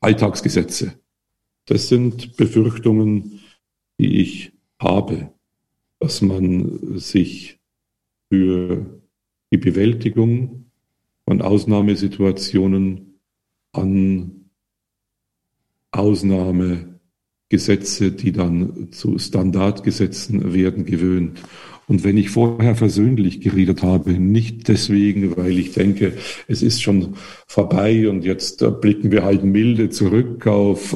Alltagsgesetze. Das sind Befürchtungen, die ich habe, dass man sich für die Bewältigung von Ausnahmesituationen an Ausnahmegesetze, die dann zu Standardgesetzen werden, gewöhnt. Und wenn ich vorher versöhnlich geredet habe, nicht deswegen, weil ich denke, es ist schon vorbei und jetzt blicken wir halt milde zurück auf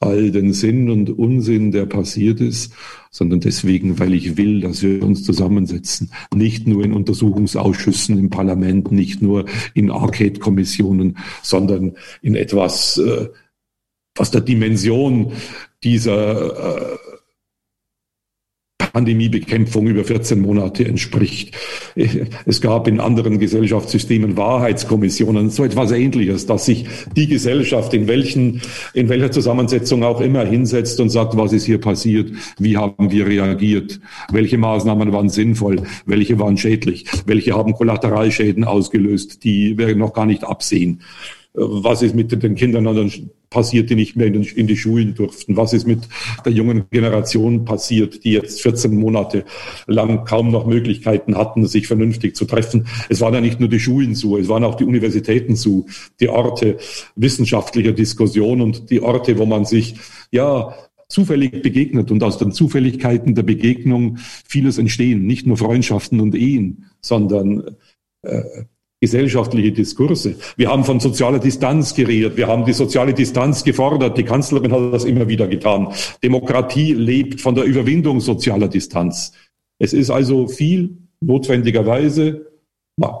all den Sinn und Unsinn, der passiert ist, sondern deswegen, weil ich will, dass wir uns zusammensetzen. Nicht nur in Untersuchungsausschüssen im Parlament, nicht nur in Arcade-Kommissionen, sondern in etwas, äh, was der Dimension dieser äh, Pandemiebekämpfung über 14 Monate entspricht. Es gab in anderen Gesellschaftssystemen Wahrheitskommissionen, so etwas Ähnliches, dass sich die Gesellschaft in welchen, in welcher Zusammensetzung auch immer hinsetzt und sagt, was ist hier passiert? Wie haben wir reagiert? Welche Maßnahmen waren sinnvoll? Welche waren schädlich? Welche haben Kollateralschäden ausgelöst, die wir noch gar nicht absehen? Was ist mit den Kindern an passiert, die nicht mehr in, den, in, die Schulen durften? Was ist mit der jungen Generation passiert, die jetzt 14 Monate lang kaum noch Möglichkeiten hatten, sich vernünftig zu treffen? Es waren ja nicht nur die Schulen zu, es waren auch die Universitäten zu, die Orte wissenschaftlicher Diskussion und die Orte, wo man sich, ja, zufällig begegnet und aus den Zufälligkeiten der Begegnung vieles entstehen, nicht nur Freundschaften und Ehen, sondern äh, gesellschaftliche Diskurse. Wir haben von sozialer Distanz geredet. Wir haben die soziale Distanz gefordert. Die Kanzlerin hat das immer wieder getan. Demokratie lebt von der Überwindung sozialer Distanz. Es ist also viel notwendigerweise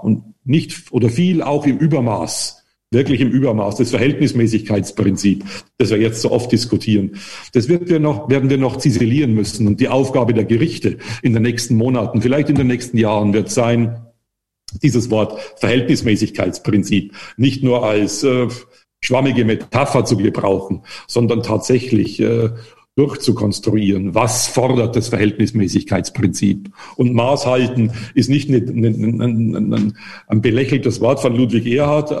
und nicht oder viel auch im Übermaß, wirklich im Übermaß, das Verhältnismäßigkeitsprinzip, das wir jetzt so oft diskutieren. Das wird wir noch, werden wir noch ziselieren müssen. Und die Aufgabe der Gerichte in den nächsten Monaten, vielleicht in den nächsten Jahren wird sein, dieses Wort Verhältnismäßigkeitsprinzip nicht nur als äh, schwammige Metapher zu gebrauchen, sondern tatsächlich äh, durchzukonstruieren. Was fordert das Verhältnismäßigkeitsprinzip? Und Maß halten ist nicht ein, belächeltes Wort von Ludwig Erhard äh,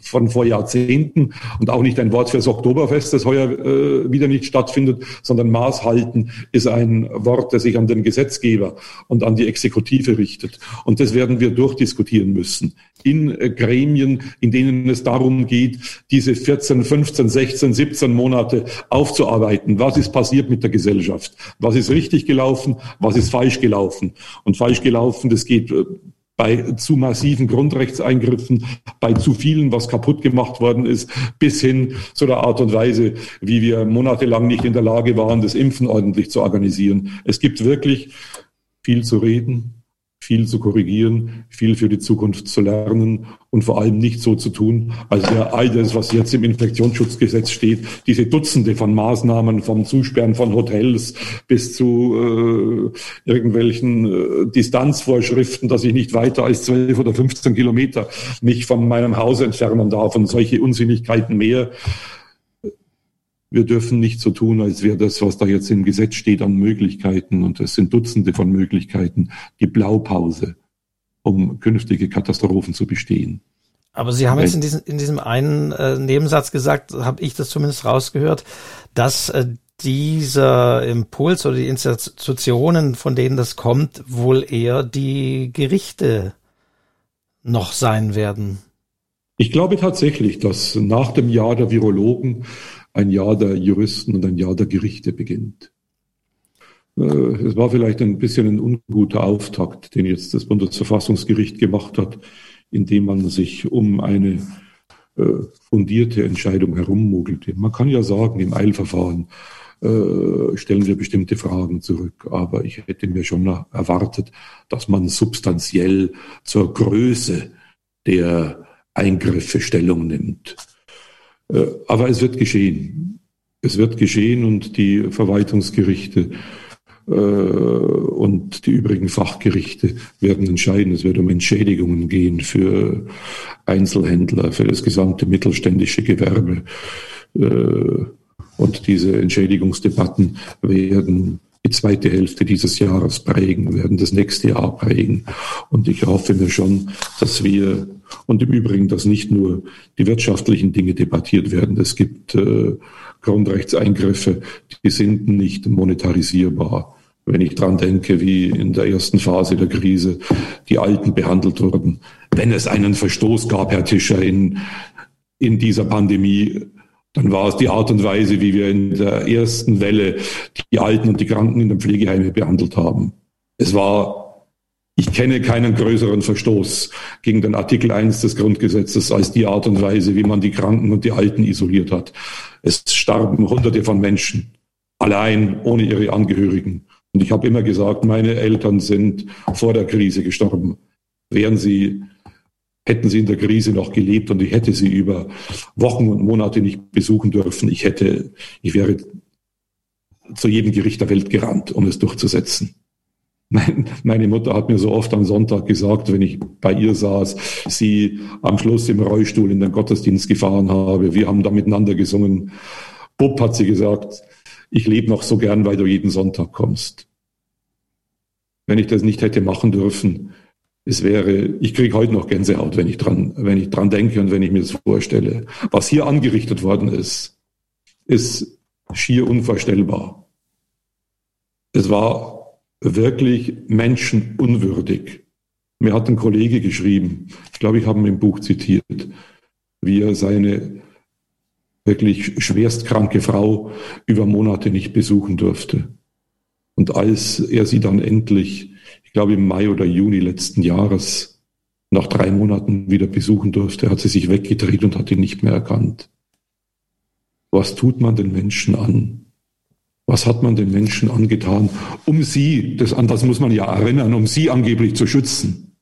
von vor Jahrzehnten und auch nicht ein Wort fürs Oktoberfest, das heuer äh, wieder nicht stattfindet, sondern Maß halten ist ein Wort, das sich an den Gesetzgeber und an die Exekutive richtet. Und das werden wir durchdiskutieren müssen in äh, Gremien, in denen es darum geht, diese 14, 15, 16, 17 Monate aufzuarbeiten. Was ist passiert mit der Gesellschaft? Was ist richtig gelaufen? Was ist falsch gelaufen? Und falsch gelaufen, das geht äh, bei zu massiven Grundrechtseingriffen, bei zu vielen, was kaputt gemacht worden ist, bis hin zu der Art und Weise, wie wir monatelang nicht in der Lage waren, das Impfen ordentlich zu organisieren. Es gibt wirklich viel zu reden, viel zu korrigieren, viel für die Zukunft zu lernen und vor allem nicht so zu tun, als wäre all das, was jetzt im Infektionsschutzgesetz steht, diese Dutzende von Maßnahmen, vom Zusperren von Hotels bis zu äh, irgendwelchen äh, Distanzvorschriften, dass ich nicht weiter als 12 oder 15 Kilometer mich von meinem Haus entfernen darf und solche Unsinnigkeiten mehr wir dürfen nicht so tun, als wäre das, was da jetzt im Gesetz steht an Möglichkeiten, und es sind Dutzende von Möglichkeiten, die Blaupause, um künftige Katastrophen zu bestehen. Aber Sie haben jetzt in diesem, in diesem einen äh, Nebensatz gesagt, habe ich das zumindest rausgehört, dass äh, dieser Impuls oder die Institutionen, von denen das kommt, wohl eher die Gerichte noch sein werden. Ich glaube tatsächlich, dass nach dem Jahr der Virologen ein Jahr der Juristen und ein Jahr der Gerichte beginnt. Äh, es war vielleicht ein bisschen ein unguter Auftakt, den jetzt das Bundesverfassungsgericht gemacht hat, indem man sich um eine äh, fundierte Entscheidung herummogelte. Man kann ja sagen, im Eilverfahren äh, stellen wir bestimmte Fragen zurück, aber ich hätte mir schon erwartet, dass man substanziell zur Größe der Eingriffe Stellung nimmt. Äh, aber es wird geschehen. Es wird geschehen und die Verwaltungsgerichte äh, und die übrigen Fachgerichte werden entscheiden. Es wird um Entschädigungen gehen für Einzelhändler, für das gesamte mittelständische Gewerbe. Äh, und diese Entschädigungsdebatten werden die zweite Hälfte dieses Jahres prägen, werden das nächste Jahr prägen. Und ich hoffe mir schon, dass wir und im Übrigen, dass nicht nur die wirtschaftlichen Dinge debattiert werden. Es gibt äh, Grundrechtseingriffe, die sind nicht monetarisierbar. Wenn ich dran denke, wie in der ersten Phase der Krise die Alten behandelt wurden. Wenn es einen Verstoß gab, Herr Tischer, in, in dieser Pandemie, dann war es die Art und Weise, wie wir in der ersten Welle die Alten und die Kranken in den Pflegeheimen behandelt haben. Es war ich kenne keinen größeren Verstoß gegen den Artikel 1 des Grundgesetzes als die Art und Weise, wie man die Kranken und die Alten isoliert hat. Es starben Hunderte von Menschen, allein, ohne ihre Angehörigen. Und ich habe immer gesagt, meine Eltern sind vor der Krise gestorben. Wären sie, hätten sie in der Krise noch gelebt und ich hätte sie über Wochen und Monate nicht besuchen dürfen, ich hätte, ich wäre zu jedem Gericht der Welt gerannt, um es durchzusetzen. Meine Mutter hat mir so oft am Sonntag gesagt, wenn ich bei ihr saß, sie am Schluss im Rollstuhl in den Gottesdienst gefahren habe. Wir haben da miteinander gesungen. Bub hat sie gesagt, ich lebe noch so gern, weil du jeden Sonntag kommst. Wenn ich das nicht hätte machen dürfen, es wäre, ich kriege heute noch Gänsehaut, wenn ich dran, wenn ich dran denke und wenn ich mir das vorstelle. Was hier angerichtet worden ist, ist schier unvorstellbar. Es war wirklich menschenunwürdig. Mir hat ein Kollege geschrieben, ich glaube, ich habe ihn im Buch zitiert, wie er seine wirklich schwerstkranke Frau über Monate nicht besuchen durfte. Und als er sie dann endlich, ich glaube im Mai oder Juni letzten Jahres, nach drei Monaten wieder besuchen durfte, hat sie sich weggedreht und hat ihn nicht mehr erkannt. Was tut man den Menschen an? Was hat man den Menschen angetan, um sie, das, an das muss man ja erinnern, um sie angeblich zu schützen?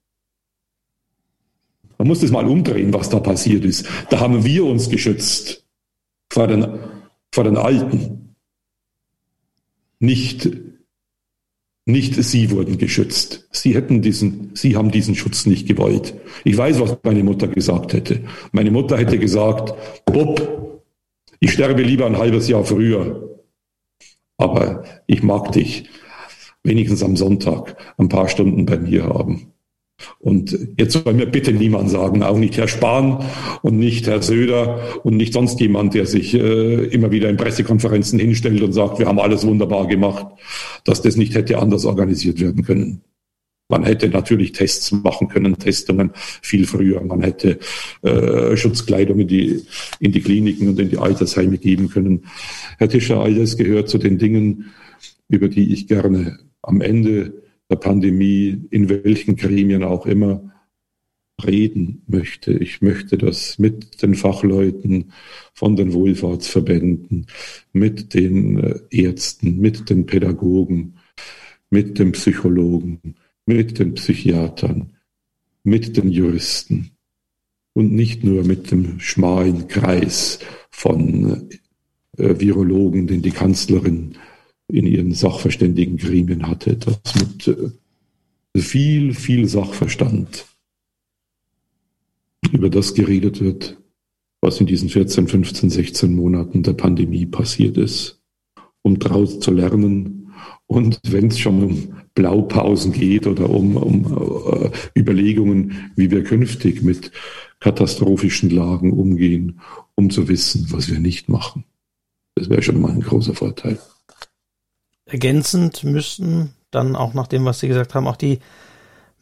Man muss das mal umdrehen, was da passiert ist. Da haben wir uns geschützt vor den, vor den Alten. Nicht, nicht sie wurden geschützt. Sie hätten diesen, sie haben diesen Schutz nicht gewollt. Ich weiß, was meine Mutter gesagt hätte. Meine Mutter hätte gesagt, Bob, ich sterbe lieber ein halbes Jahr früher, Aber ich mag dich wenigstens am Sonntag ein paar Stunden bei mir haben. Und jetzt soll mir bitte niemand sagen, auch nicht Herr Spahn und nicht Herr Söder und nicht sonst jemand, der sich äh, immer wieder in Pressekonferenzen hinstellt und sagt, wir haben alles wunderbar gemacht, dass das nicht hätte anders organisiert werden können. Man hätte natürlich Tests machen können, Testungen viel früher. Man hätte äh, Schutzkleidung in die, in die Kliniken und in die Altersheime geben können. Herr Tischer, all das gehört zu den Dingen, über die ich gerne am Ende der Pandemie, in welchen Gremien auch immer, reden möchte. Ich möchte das mit den Fachleuten von den Wohlfahrtsverbänden, mit den äh, Ärzten, mit den Pädagogen, mit den Psychologen, mit den Psychiatern, mit den Juristen und nicht nur mit dem schmalen Kreis von äh, Virologen, den die Kanzlerin in ihren sachverständigen Gremien hatte, dass mit äh, viel, viel Sachverstand über das geredet wird, was in diesen 14, 15, 16 Monaten der Pandemie passiert ist, um daraus zu lernen. Und wenn es schon um Blaupausen geht oder um, um uh, Überlegungen, wie wir künftig mit katastrophischen Lagen umgehen, um zu wissen, was wir nicht machen. Das wäre schon mal ein großer Vorteil. Ergänzend müssten dann auch nach dem, was Sie gesagt haben, auch die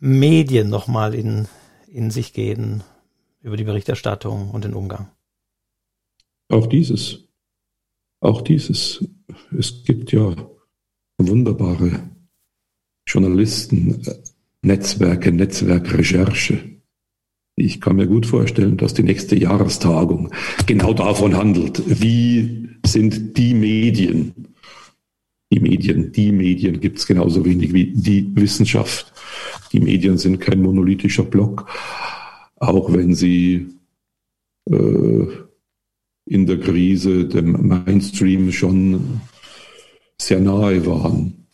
Medien nochmal in, in sich gehen über die Berichterstattung und den Umgang. Auch dieses. Auch dieses. Es gibt ja wunderbare Journalisten, Netzwerke, Netzwerkrecherche. Ich kann mir gut vorstellen, dass die nächste Jahrestagung genau davon handelt. Wie sind die Medien die Medien. Die Medien gibt es genauso wenig wie die Wissenschaft. Die Medien sind kein monolithischer Block, auch wenn sie äh, in der Krise dem Mainstream schon sehr nahe waren.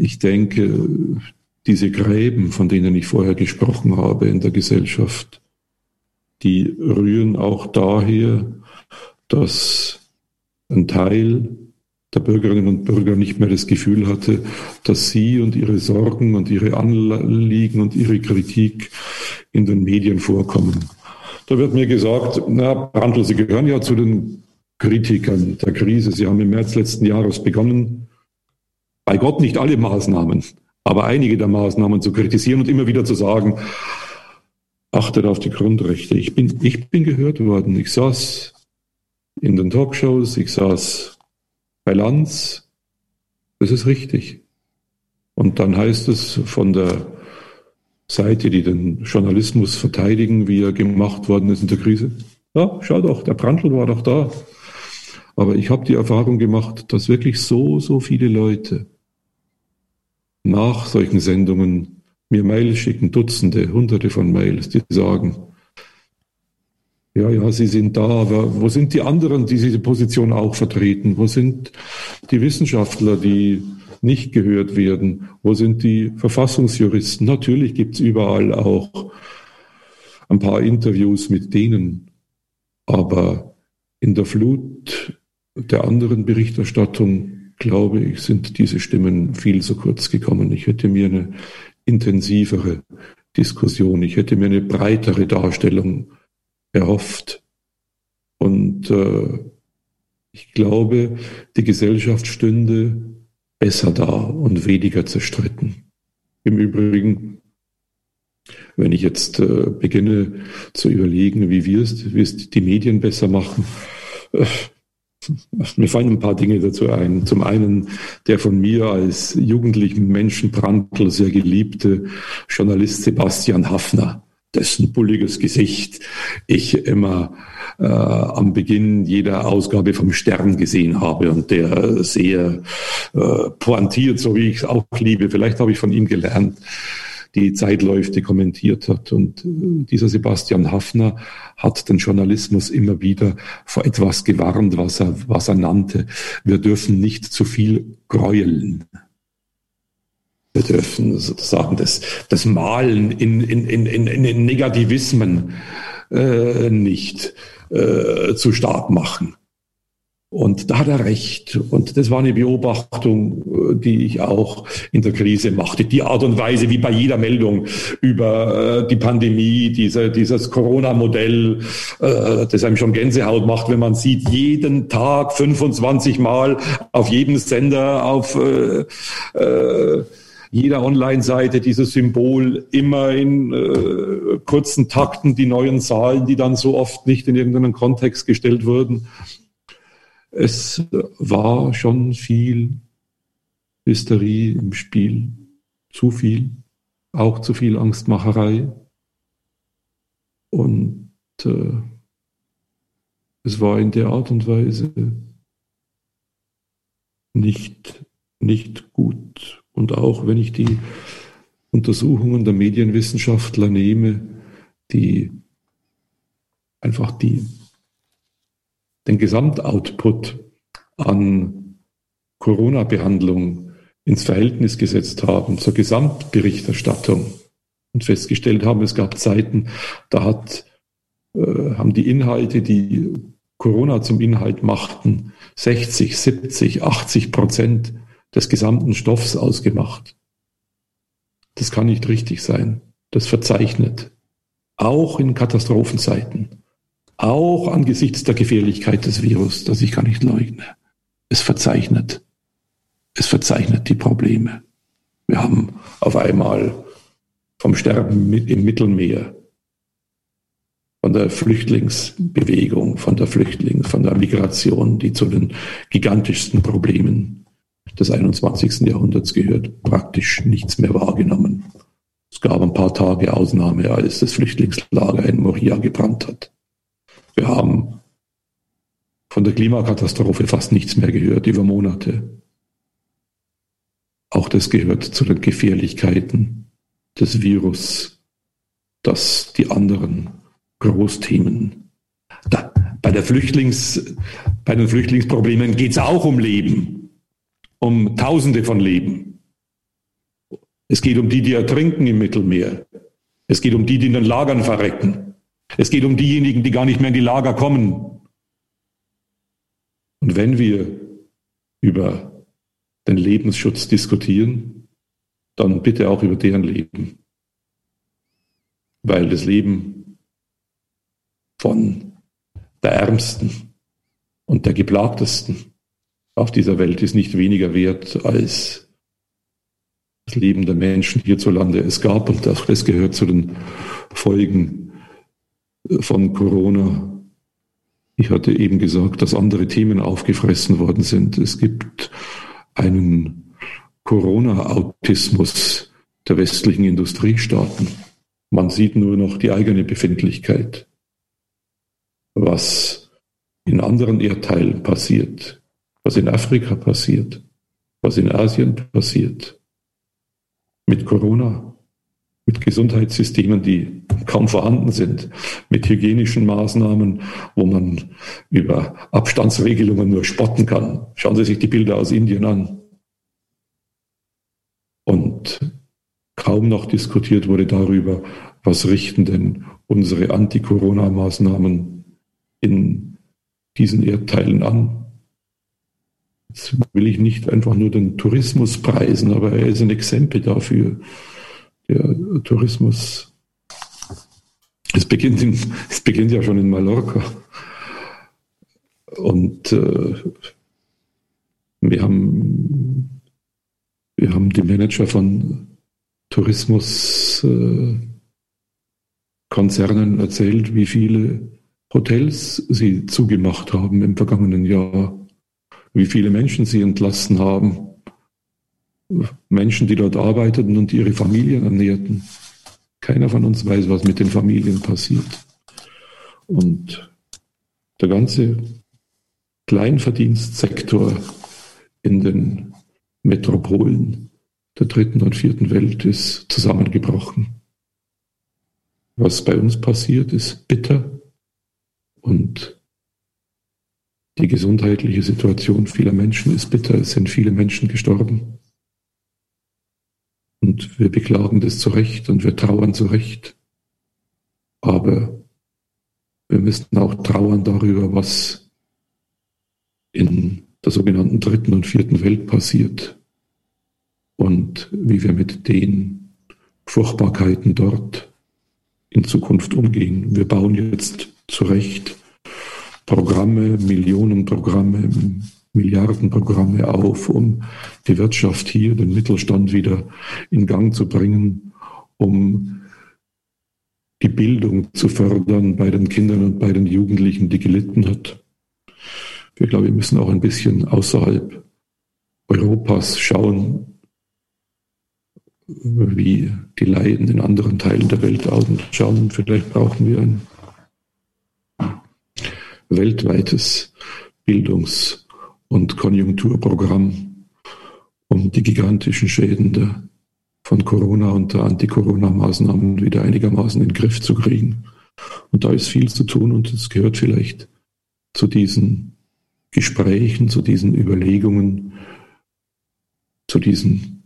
Ich denke, diese Gräben, von denen ich vorher gesprochen habe in der Gesellschaft, die rühren auch daher, dass ein Teil der Bürgerinnen und Bürger nicht mehr das Gefühl hatte, dass sie und ihre Sorgen und ihre Anliegen und ihre Kritik in den Medien vorkommen. Da wird mir gesagt, na, Brandl, Sie gehören ja zu den Kritikern der Krise. Sie haben im März letzten Jahres begonnen, bei Gott nicht alle Maßnahmen, aber einige der Maßnahmen zu kritisieren und immer wieder zu sagen, achtet auf die Grundrechte. Ich bin, ich bin gehört worden. Ich saß in den Talkshows, ich saß Lanz, das ist richtig. Und dann heißt es von der Seite, die den Journalismus verteidigen, wie er gemacht worden ist in der Krise. Ja, schau doch, der Brandl war doch da. Aber ich habe die Erfahrung gemacht, dass wirklich so, so viele Leute nach solchen Sendungen mir Mails schicken, Dutzende, Hunderte von Mails, die sagen, ja, ja, sie sind da, aber wo sind die anderen, die diese Position auch vertreten? Wo sind die Wissenschaftler, die nicht gehört werden? Wo sind die Verfassungsjuristen? Natürlich gibt's überall auch ein paar Interviews mit denen, aber in der Flut der anderen Berichterstattung, glaube ich, sind diese Stimmen viel zu kurz gekommen. Ich hätte mir eine intensivere Diskussion, ich hätte mir eine breitere Darstellung erhofft. Und äh, ich glaube, die Gesellschaft stünde besser da und weniger zerstritten. Im Übrigen, wenn ich jetzt äh, beginne zu überlegen, wie wir es, wie es die Medien besser machen, äh, mir fallen ein paar Dinge dazu ein. Zum einen der von mir als jugendlichen Menschen Brandl sehr geliebte Journalist Sebastian Hafner dessen bulliges Gesicht ich immer äh, am Beginn jeder Ausgabe vom Stern gesehen habe und der sehr äh, pointiert, so wie ich es auch liebe. Vielleicht habe ich von ihm gelernt, die Zeitläufe kommentiert hat. Und äh, dieser Sebastian Hafner hat den Journalismus immer wieder vor etwas gewarnt, was er, was er nannte. Wir dürfen nicht zu viel gräueln. Wir dürfen sozusagen das, das Malen in, in, in, in, Negativismen äh, nicht äh, zu stark machen. Und da hat er recht. Und das war eine Beobachtung, äh, die ich auch in der Krise machte. Die Art und Weise, wie bei jeder Meldung über äh, die Pandemie, diese, dieses Corona-Modell, äh, das einem schon Gänsehaut macht, wenn man sieht, jeden Tag 25 Mal auf jedem Sender, auf äh, jeder Online-Seite dieses Symbol immer in äh, kurzen Takten die neuen Zahlen, die dann so oft nicht in irgendeinen Kontext gestellt wurden. Es war schon viel Hysterie im Spiel, zu viel, auch zu viel Angstmacherei. Und äh, es war in der Art und Weise nicht, nicht gut. Und auch wenn ich die Untersuchungen der Medienwissenschaftler nehme, die einfach die den Gesamtoutput an Corona-Behandlung ins Verhältnis gesetzt haben zur Gesamtberichterstattung und festgestellt haben, es gab Zeiten, da hat, äh, haben die Inhalte, die Corona zum Inhalt machten, 60, 70, 80 Prozent des gesamten Stoffs ausgemacht. Das kann nicht richtig sein. Das verzeichnet. Auch in Katastrophenzeiten auch angesichts der Gefährlichkeit des Virus, das ich gar nicht leugne. Es verzeichnet, es verzeichnet die Probleme. Wir haben auf einmal vom Sterben im Mittelmeer, von der Flüchtlingsbewegung, von der Flüchtlings, von der Migration, die zu den gigantischsten Problemen des 21. Jahrhunderts gehört, praktisch nichts mehr wahrgenommen. Es gab ein paar Tage Ausnahme, als das Flüchtlingslager in Moria gebrannt hat. Wir haben von der Klimakatastrophe fast nichts mehr gehört über Monate. Auch das gehört zu den Gefährlichkeiten des Virus, dass die anderen Großthemen. Da, bei, der Flüchtlings, bei den Flüchtlingsproblemen geht es auch um Leben, um Tausende von Leben. Es geht um die, die ertrinken im Mittelmeer. Es geht um die, die in den Lagern verrecken. Es geht um diejenigen, die gar nicht mehr in die Lager kommen. Und wenn wir über den Lebensschutz diskutieren, dann bitte auch über deren Leben. Weil das Leben von der Ärmsten und der Geplagtesten auf dieser Welt ist nicht weniger wert als das Leben der Menschen hierzulande es gab. Und auch das gehört zu den Folgen von Corona. Ich hatte eben gesagt, dass andere Themen aufgefressen worden sind. Es gibt einen Corona-Autismus der westlichen Industriestaaten. Man sieht nur noch die eigene Befindlichkeit. Was in anderen Erdteilen passiert, was in Afrika passiert, was in Asien passiert, mit Corona mit Gesundheitssystemen, die kaum vorhanden sind, mit hygienischen Maßnahmen, wo man über Abstandsregelungen nur spotten kann. Schauen Sie sich die Bilder aus Indien an. Und kaum noch diskutiert wurde darüber, was richten denn unsere Anti-Corona-Maßnahmen in diesen Erdteilen an. Jetzt will ich nicht einfach nur den Tourismus preisen, aber er ist ein Exempel dafür, der Tourismus. Es beginnt, in, es beginnt ja schon in Mallorca. Und äh, wir, haben, wir haben die Manager von Tourismuskonzernen äh, erzählt, wie viele Hotels sie zugemacht haben im vergangenen Jahr, wie viele Menschen sie entlassen haben Menschen, die dort arbeiteten und ihre Familien ernährten. Keiner von uns weiß, was mit den Familien passiert. Und der ganze Kleinverdienstsektor in den Metropolen der dritten und vierten Welt ist zusammengebrochen. Was bei uns passiert, ist bitter und die gesundheitliche Situation vieler Menschen ist bitter. Es sind viele Menschen gestorben. Und wir beklagen das zu Recht und wir trauern zu Recht. Aber wir müssen auch trauern darüber, was in der sogenannten dritten und vierten Welt passiert und wie wir mit den Furchtbarkeiten dort in Zukunft umgehen. Wir bauen jetzt zurecht Programme, Millionenprogramme, Milliardenprogramme auf, um die Wirtschaft hier, den Mittelstand wieder in Gang zu bringen, um die Bildung zu fördern bei den Kindern und bei den Jugendlichen, die gelitten hat. Wir glaube, wir müssen auch ein bisschen außerhalb Europas schauen, wie die Leiden in anderen Teilen der Welt ausschauen. Vielleicht brauchen wir ein weltweites Bildungs- und Konjunkturprogramm, um die gigantischen Schäden der, von Corona und der Anti-Corona-Maßnahmen wieder einigermaßen in den Griff zu kriegen. Und da ist viel zu tun und es gehört vielleicht zu diesen Gesprächen, zu diesen Überlegungen, zu diesen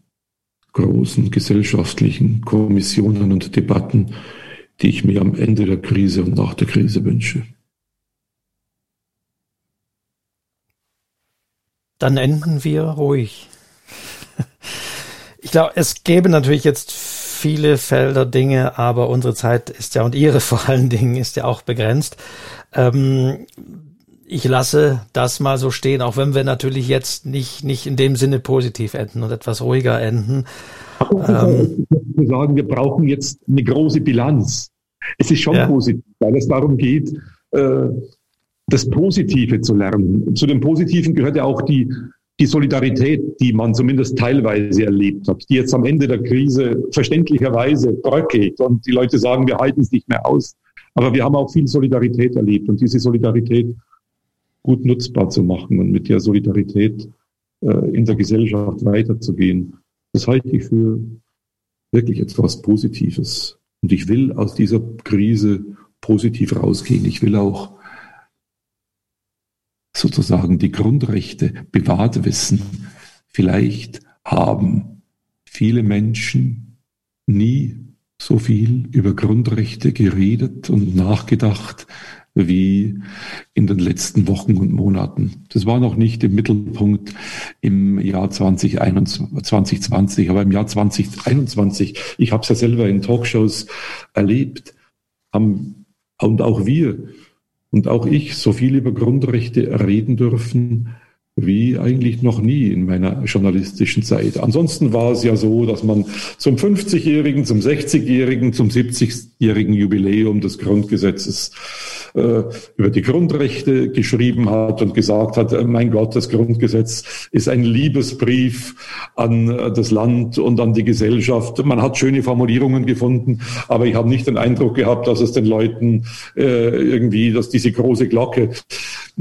großen gesellschaftlichen Kommissionen und Debatten, die ich mir am Ende der Krise und nach der Krise wünsche. Dann enden wir ruhig. Ich glaube, es gäbe natürlich jetzt viele Felder Dinge, aber unsere Zeit ist ja und Ihre vor allen Dingen ist ja auch begrenzt. Ähm, ich lasse das mal so stehen, auch wenn wir natürlich jetzt nicht, nicht in dem Sinne positiv enden und etwas ruhiger enden. Ähm, wir sagen, wir brauchen jetzt eine große Bilanz. Es ist schon ja. positiv, weil es darum geht, äh, das Positive zu lernen. Zu dem Positiven gehört ja auch die, die Solidarität, die man zumindest teilweise erlebt hat, die jetzt am Ende der Krise verständlicherweise bröckelt und die Leute sagen, wir halten es nicht mehr aus. Aber wir haben auch viel Solidarität erlebt und diese Solidarität gut nutzbar zu machen und mit der Solidarität äh, in der Gesellschaft weiterzugehen. Das halte ich für wirklich etwas Positives. Und ich will aus dieser Krise positiv rausgehen. Ich will auch sozusagen die Grundrechte bewahrt wissen. Vielleicht haben viele Menschen nie so viel über Grundrechte geredet und nachgedacht wie in den letzten Wochen und Monaten. Das war noch nicht im Mittelpunkt im Jahr 2021, 2020, aber im Jahr 2021, ich habe es ja selber in Talkshows erlebt, haben und auch wir und auch ich so viel über Grundrechte reden dürfen, wie eigentlich noch nie in meiner journalistischen Zeit. Ansonsten war es ja so, dass man zum 50-jährigen, zum 60-jährigen, zum 70-jährigen Jubiläum des Grundgesetzes über die Grundrechte geschrieben hat und gesagt hat, äh, mein Gott, das Grundgesetz ist ein Liebesbrief an äh, das Land und an die Gesellschaft. Man hat schöne Formulierungen gefunden, aber ich habe nicht den Eindruck gehabt, dass es den Leuten äh, irgendwie, dass diese große Glocke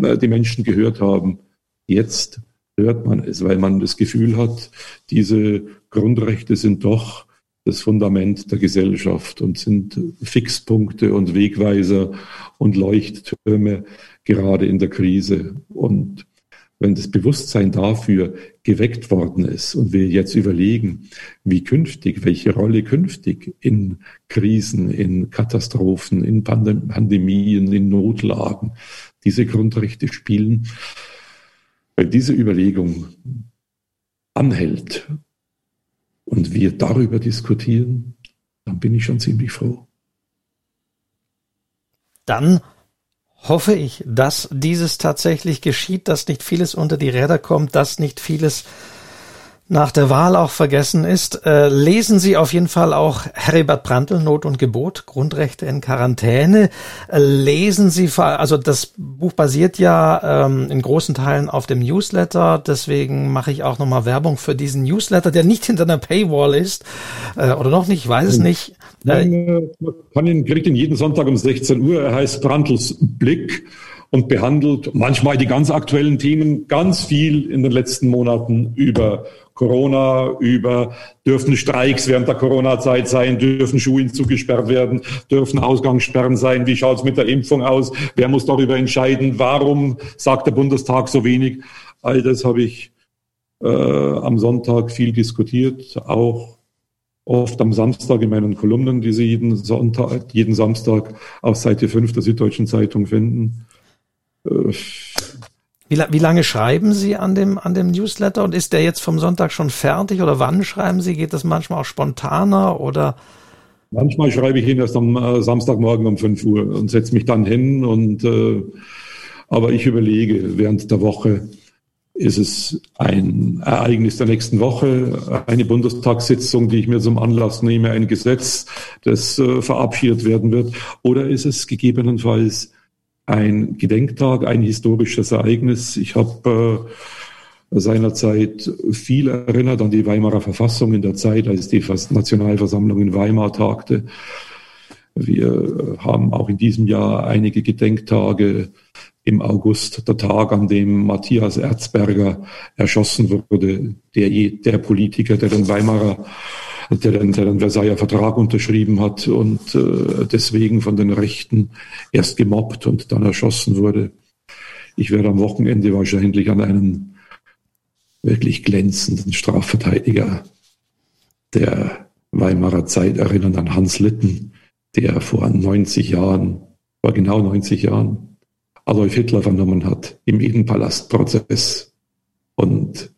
äh, die Menschen gehört haben. Jetzt hört man es, weil man das Gefühl hat, diese Grundrechte sind doch das Fundament der Gesellschaft und sind Fixpunkte und Wegweiser und Leuchttürme gerade in der Krise. Und wenn das Bewusstsein dafür geweckt worden ist und wir jetzt überlegen, wie künftig, welche Rolle künftig in Krisen, in Katastrophen, in Pandemien, in Notlagen diese Grundrechte spielen, wenn diese Überlegung anhält und wir darüber diskutieren, dann bin ich schon ziemlich froh. Dann hoffe ich, dass dieses tatsächlich geschieht, dass nicht vieles unter die Räder kommt, dass nicht vieles nach der Wahl auch vergessen ist. Äh, lesen Sie auf jeden Fall auch Heribert Prantl, Not und Gebot, Grundrechte in Quarantäne. Äh, lesen Sie, also das Buch basiert ja ähm, in großen Teilen auf dem Newsletter, deswegen mache ich auch nochmal Werbung für diesen Newsletter, der nicht hinter einer Paywall ist, äh, oder noch nicht, ich weiß es nicht. Nein, äh, man kann ihn, kriegt ihn jeden Sonntag um 16 Uhr, er heißt Prantls Blick und behandelt manchmal die ganz aktuellen Themen ganz viel in den letzten Monaten über Corona, über dürfen Streiks während der Corona-Zeit sein, dürfen Schulen zugesperrt werden, dürfen Ausgangssperren sein, wie schaut es mit der Impfung aus, wer muss darüber entscheiden, warum sagt der Bundestag so wenig. All das habe ich äh, am Sonntag viel diskutiert, auch oft am Samstag in meinen Kolumnen, die Sie jeden Sonntag, jeden Samstag auf Seite 5 der Süddeutschen Zeitung finden. Äh, Wie, wie, lange schreiben Sie an dem, an dem Newsletter und ist der jetzt vom Sonntag schon fertig oder wann schreiben Sie? Geht das manchmal auch spontaner oder? Manchmal schreibe ich ihn erst am äh, Samstagmorgen um 5 Uhr und setze mich dann hin und äh, aber ich überlege während der Woche, ist es ein Ereignis der nächsten Woche, eine Bundestagssitzung, die ich mir zum Anlass nehme, ein Gesetz, das äh, verabschiedet werden wird, oder ist es gegebenenfalls ein Gedenktag, ein historisches Ereignis. Ich habe äh, seinerzeit viel erinnert an die Weimarer Verfassung in der Zeit, als die Nationalversammlung in Weimar tagte. Wir haben auch in diesem Jahr einige Gedenktage im August, der Tag, an dem Matthias Erzberger erschossen wurde, der, der Politiker, der den Weimarer der dann, der den Versailler Vertrag unterschrieben hat und äh, deswegen von den Rechten erst gemobbt und dann erschossen wurde. Ich werde am Wochenende wahrscheinlich an einen wirklich glänzenden Strafverteidiger der Weimarer Zeit erinnern, an Hans Litten, der vor 90 Jahren, vor genau 90 Jahren, Adolf Hitler vernommen hat im Edenpalastprozess und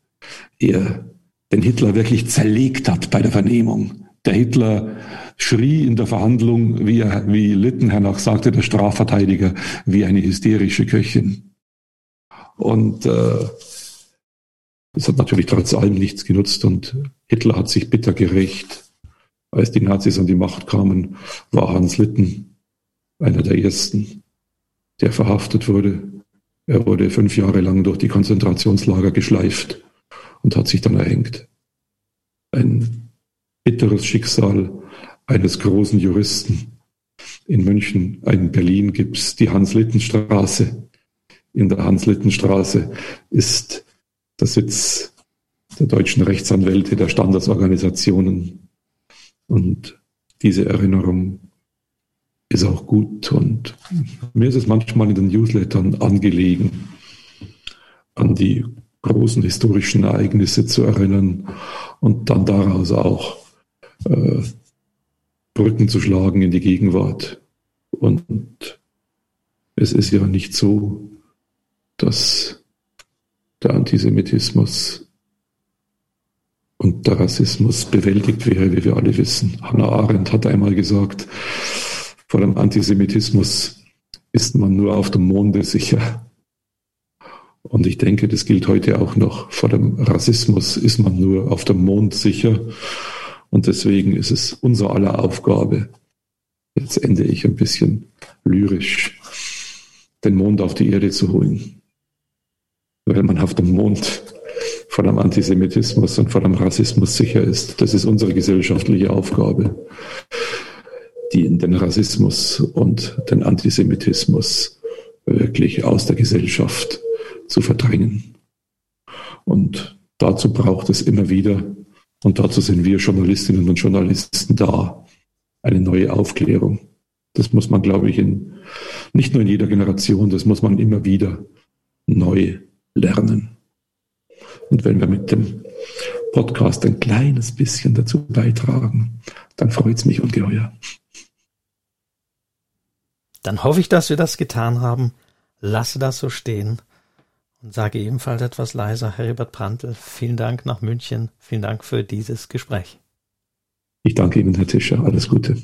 er den Hitler wirklich zerlegt hat bei der Vernehmung. Der Hitler schrie in der Verhandlung, wie, er, wie Litten hernach sagte, der Strafverteidiger, wie eine hysterische Köchin. Und äh, das hat natürlich trotz allem nichts genutzt und Hitler hat sich bitter gerecht. Als die Nazis an die Macht kamen, war Hans Litten einer der ersten, der verhaftet wurde. Er wurde fünf Jahre lang durch die Konzentrationslager geschleift und hat sich dann erhängt. Ein bitteres Schicksal eines großen Juristen. In München, in Berlin gibt es die Hans-Litten-Straße. In der Hans-Litten-Straße ist der Sitz der deutschen Rechtsanwälte, der Standardsorganisationen. Und diese Erinnerung ist auch gut. Und mir ist es manchmal in den Newslettern angelegen, an die großen historischen Ereignisse zu erinnern und dann daraus auch äh, Brücken zu schlagen in die Gegenwart. Und es ist ja nicht so, dass der Antisemitismus und der Rassismus bewältigt wäre, wie wir alle wissen. Hannah Arendt hat einmal gesagt, vor dem Antisemitismus ist man nur auf dem Monde sicher. Und ich denke, das gilt heute auch noch. Vor dem Rassismus ist man nur auf dem Mond sicher. Und deswegen ist es unser aller Aufgabe, jetzt ende ich ein bisschen lyrisch, den Mond auf die Erde zu holen. Weil man auf dem Mond vor dem Antisemitismus und vor dem Rassismus sicher ist. Das ist unsere gesellschaftliche Aufgabe, die den Rassismus und den Antisemitismus wirklich aus der Gesellschaft zu verdrängen. Und dazu braucht es immer wieder, und dazu sind wir Journalistinnen und Journalisten da, eine neue Aufklärung. Das muss man, glaube ich, in, nicht nur in jeder Generation, das muss man immer wieder neu lernen. Und wenn wir mit dem Podcast ein kleines bisschen dazu beitragen, dann freut es mich ungeheuer. Dann hoffe ich, dass wir das getan haben. Lasse das so stehen und sage ebenfalls etwas leiser, Heribert Prantl, vielen Dank nach München, vielen Dank für dieses Gespräch. Ich danke Ihnen, Herr Tischer, alles Gute.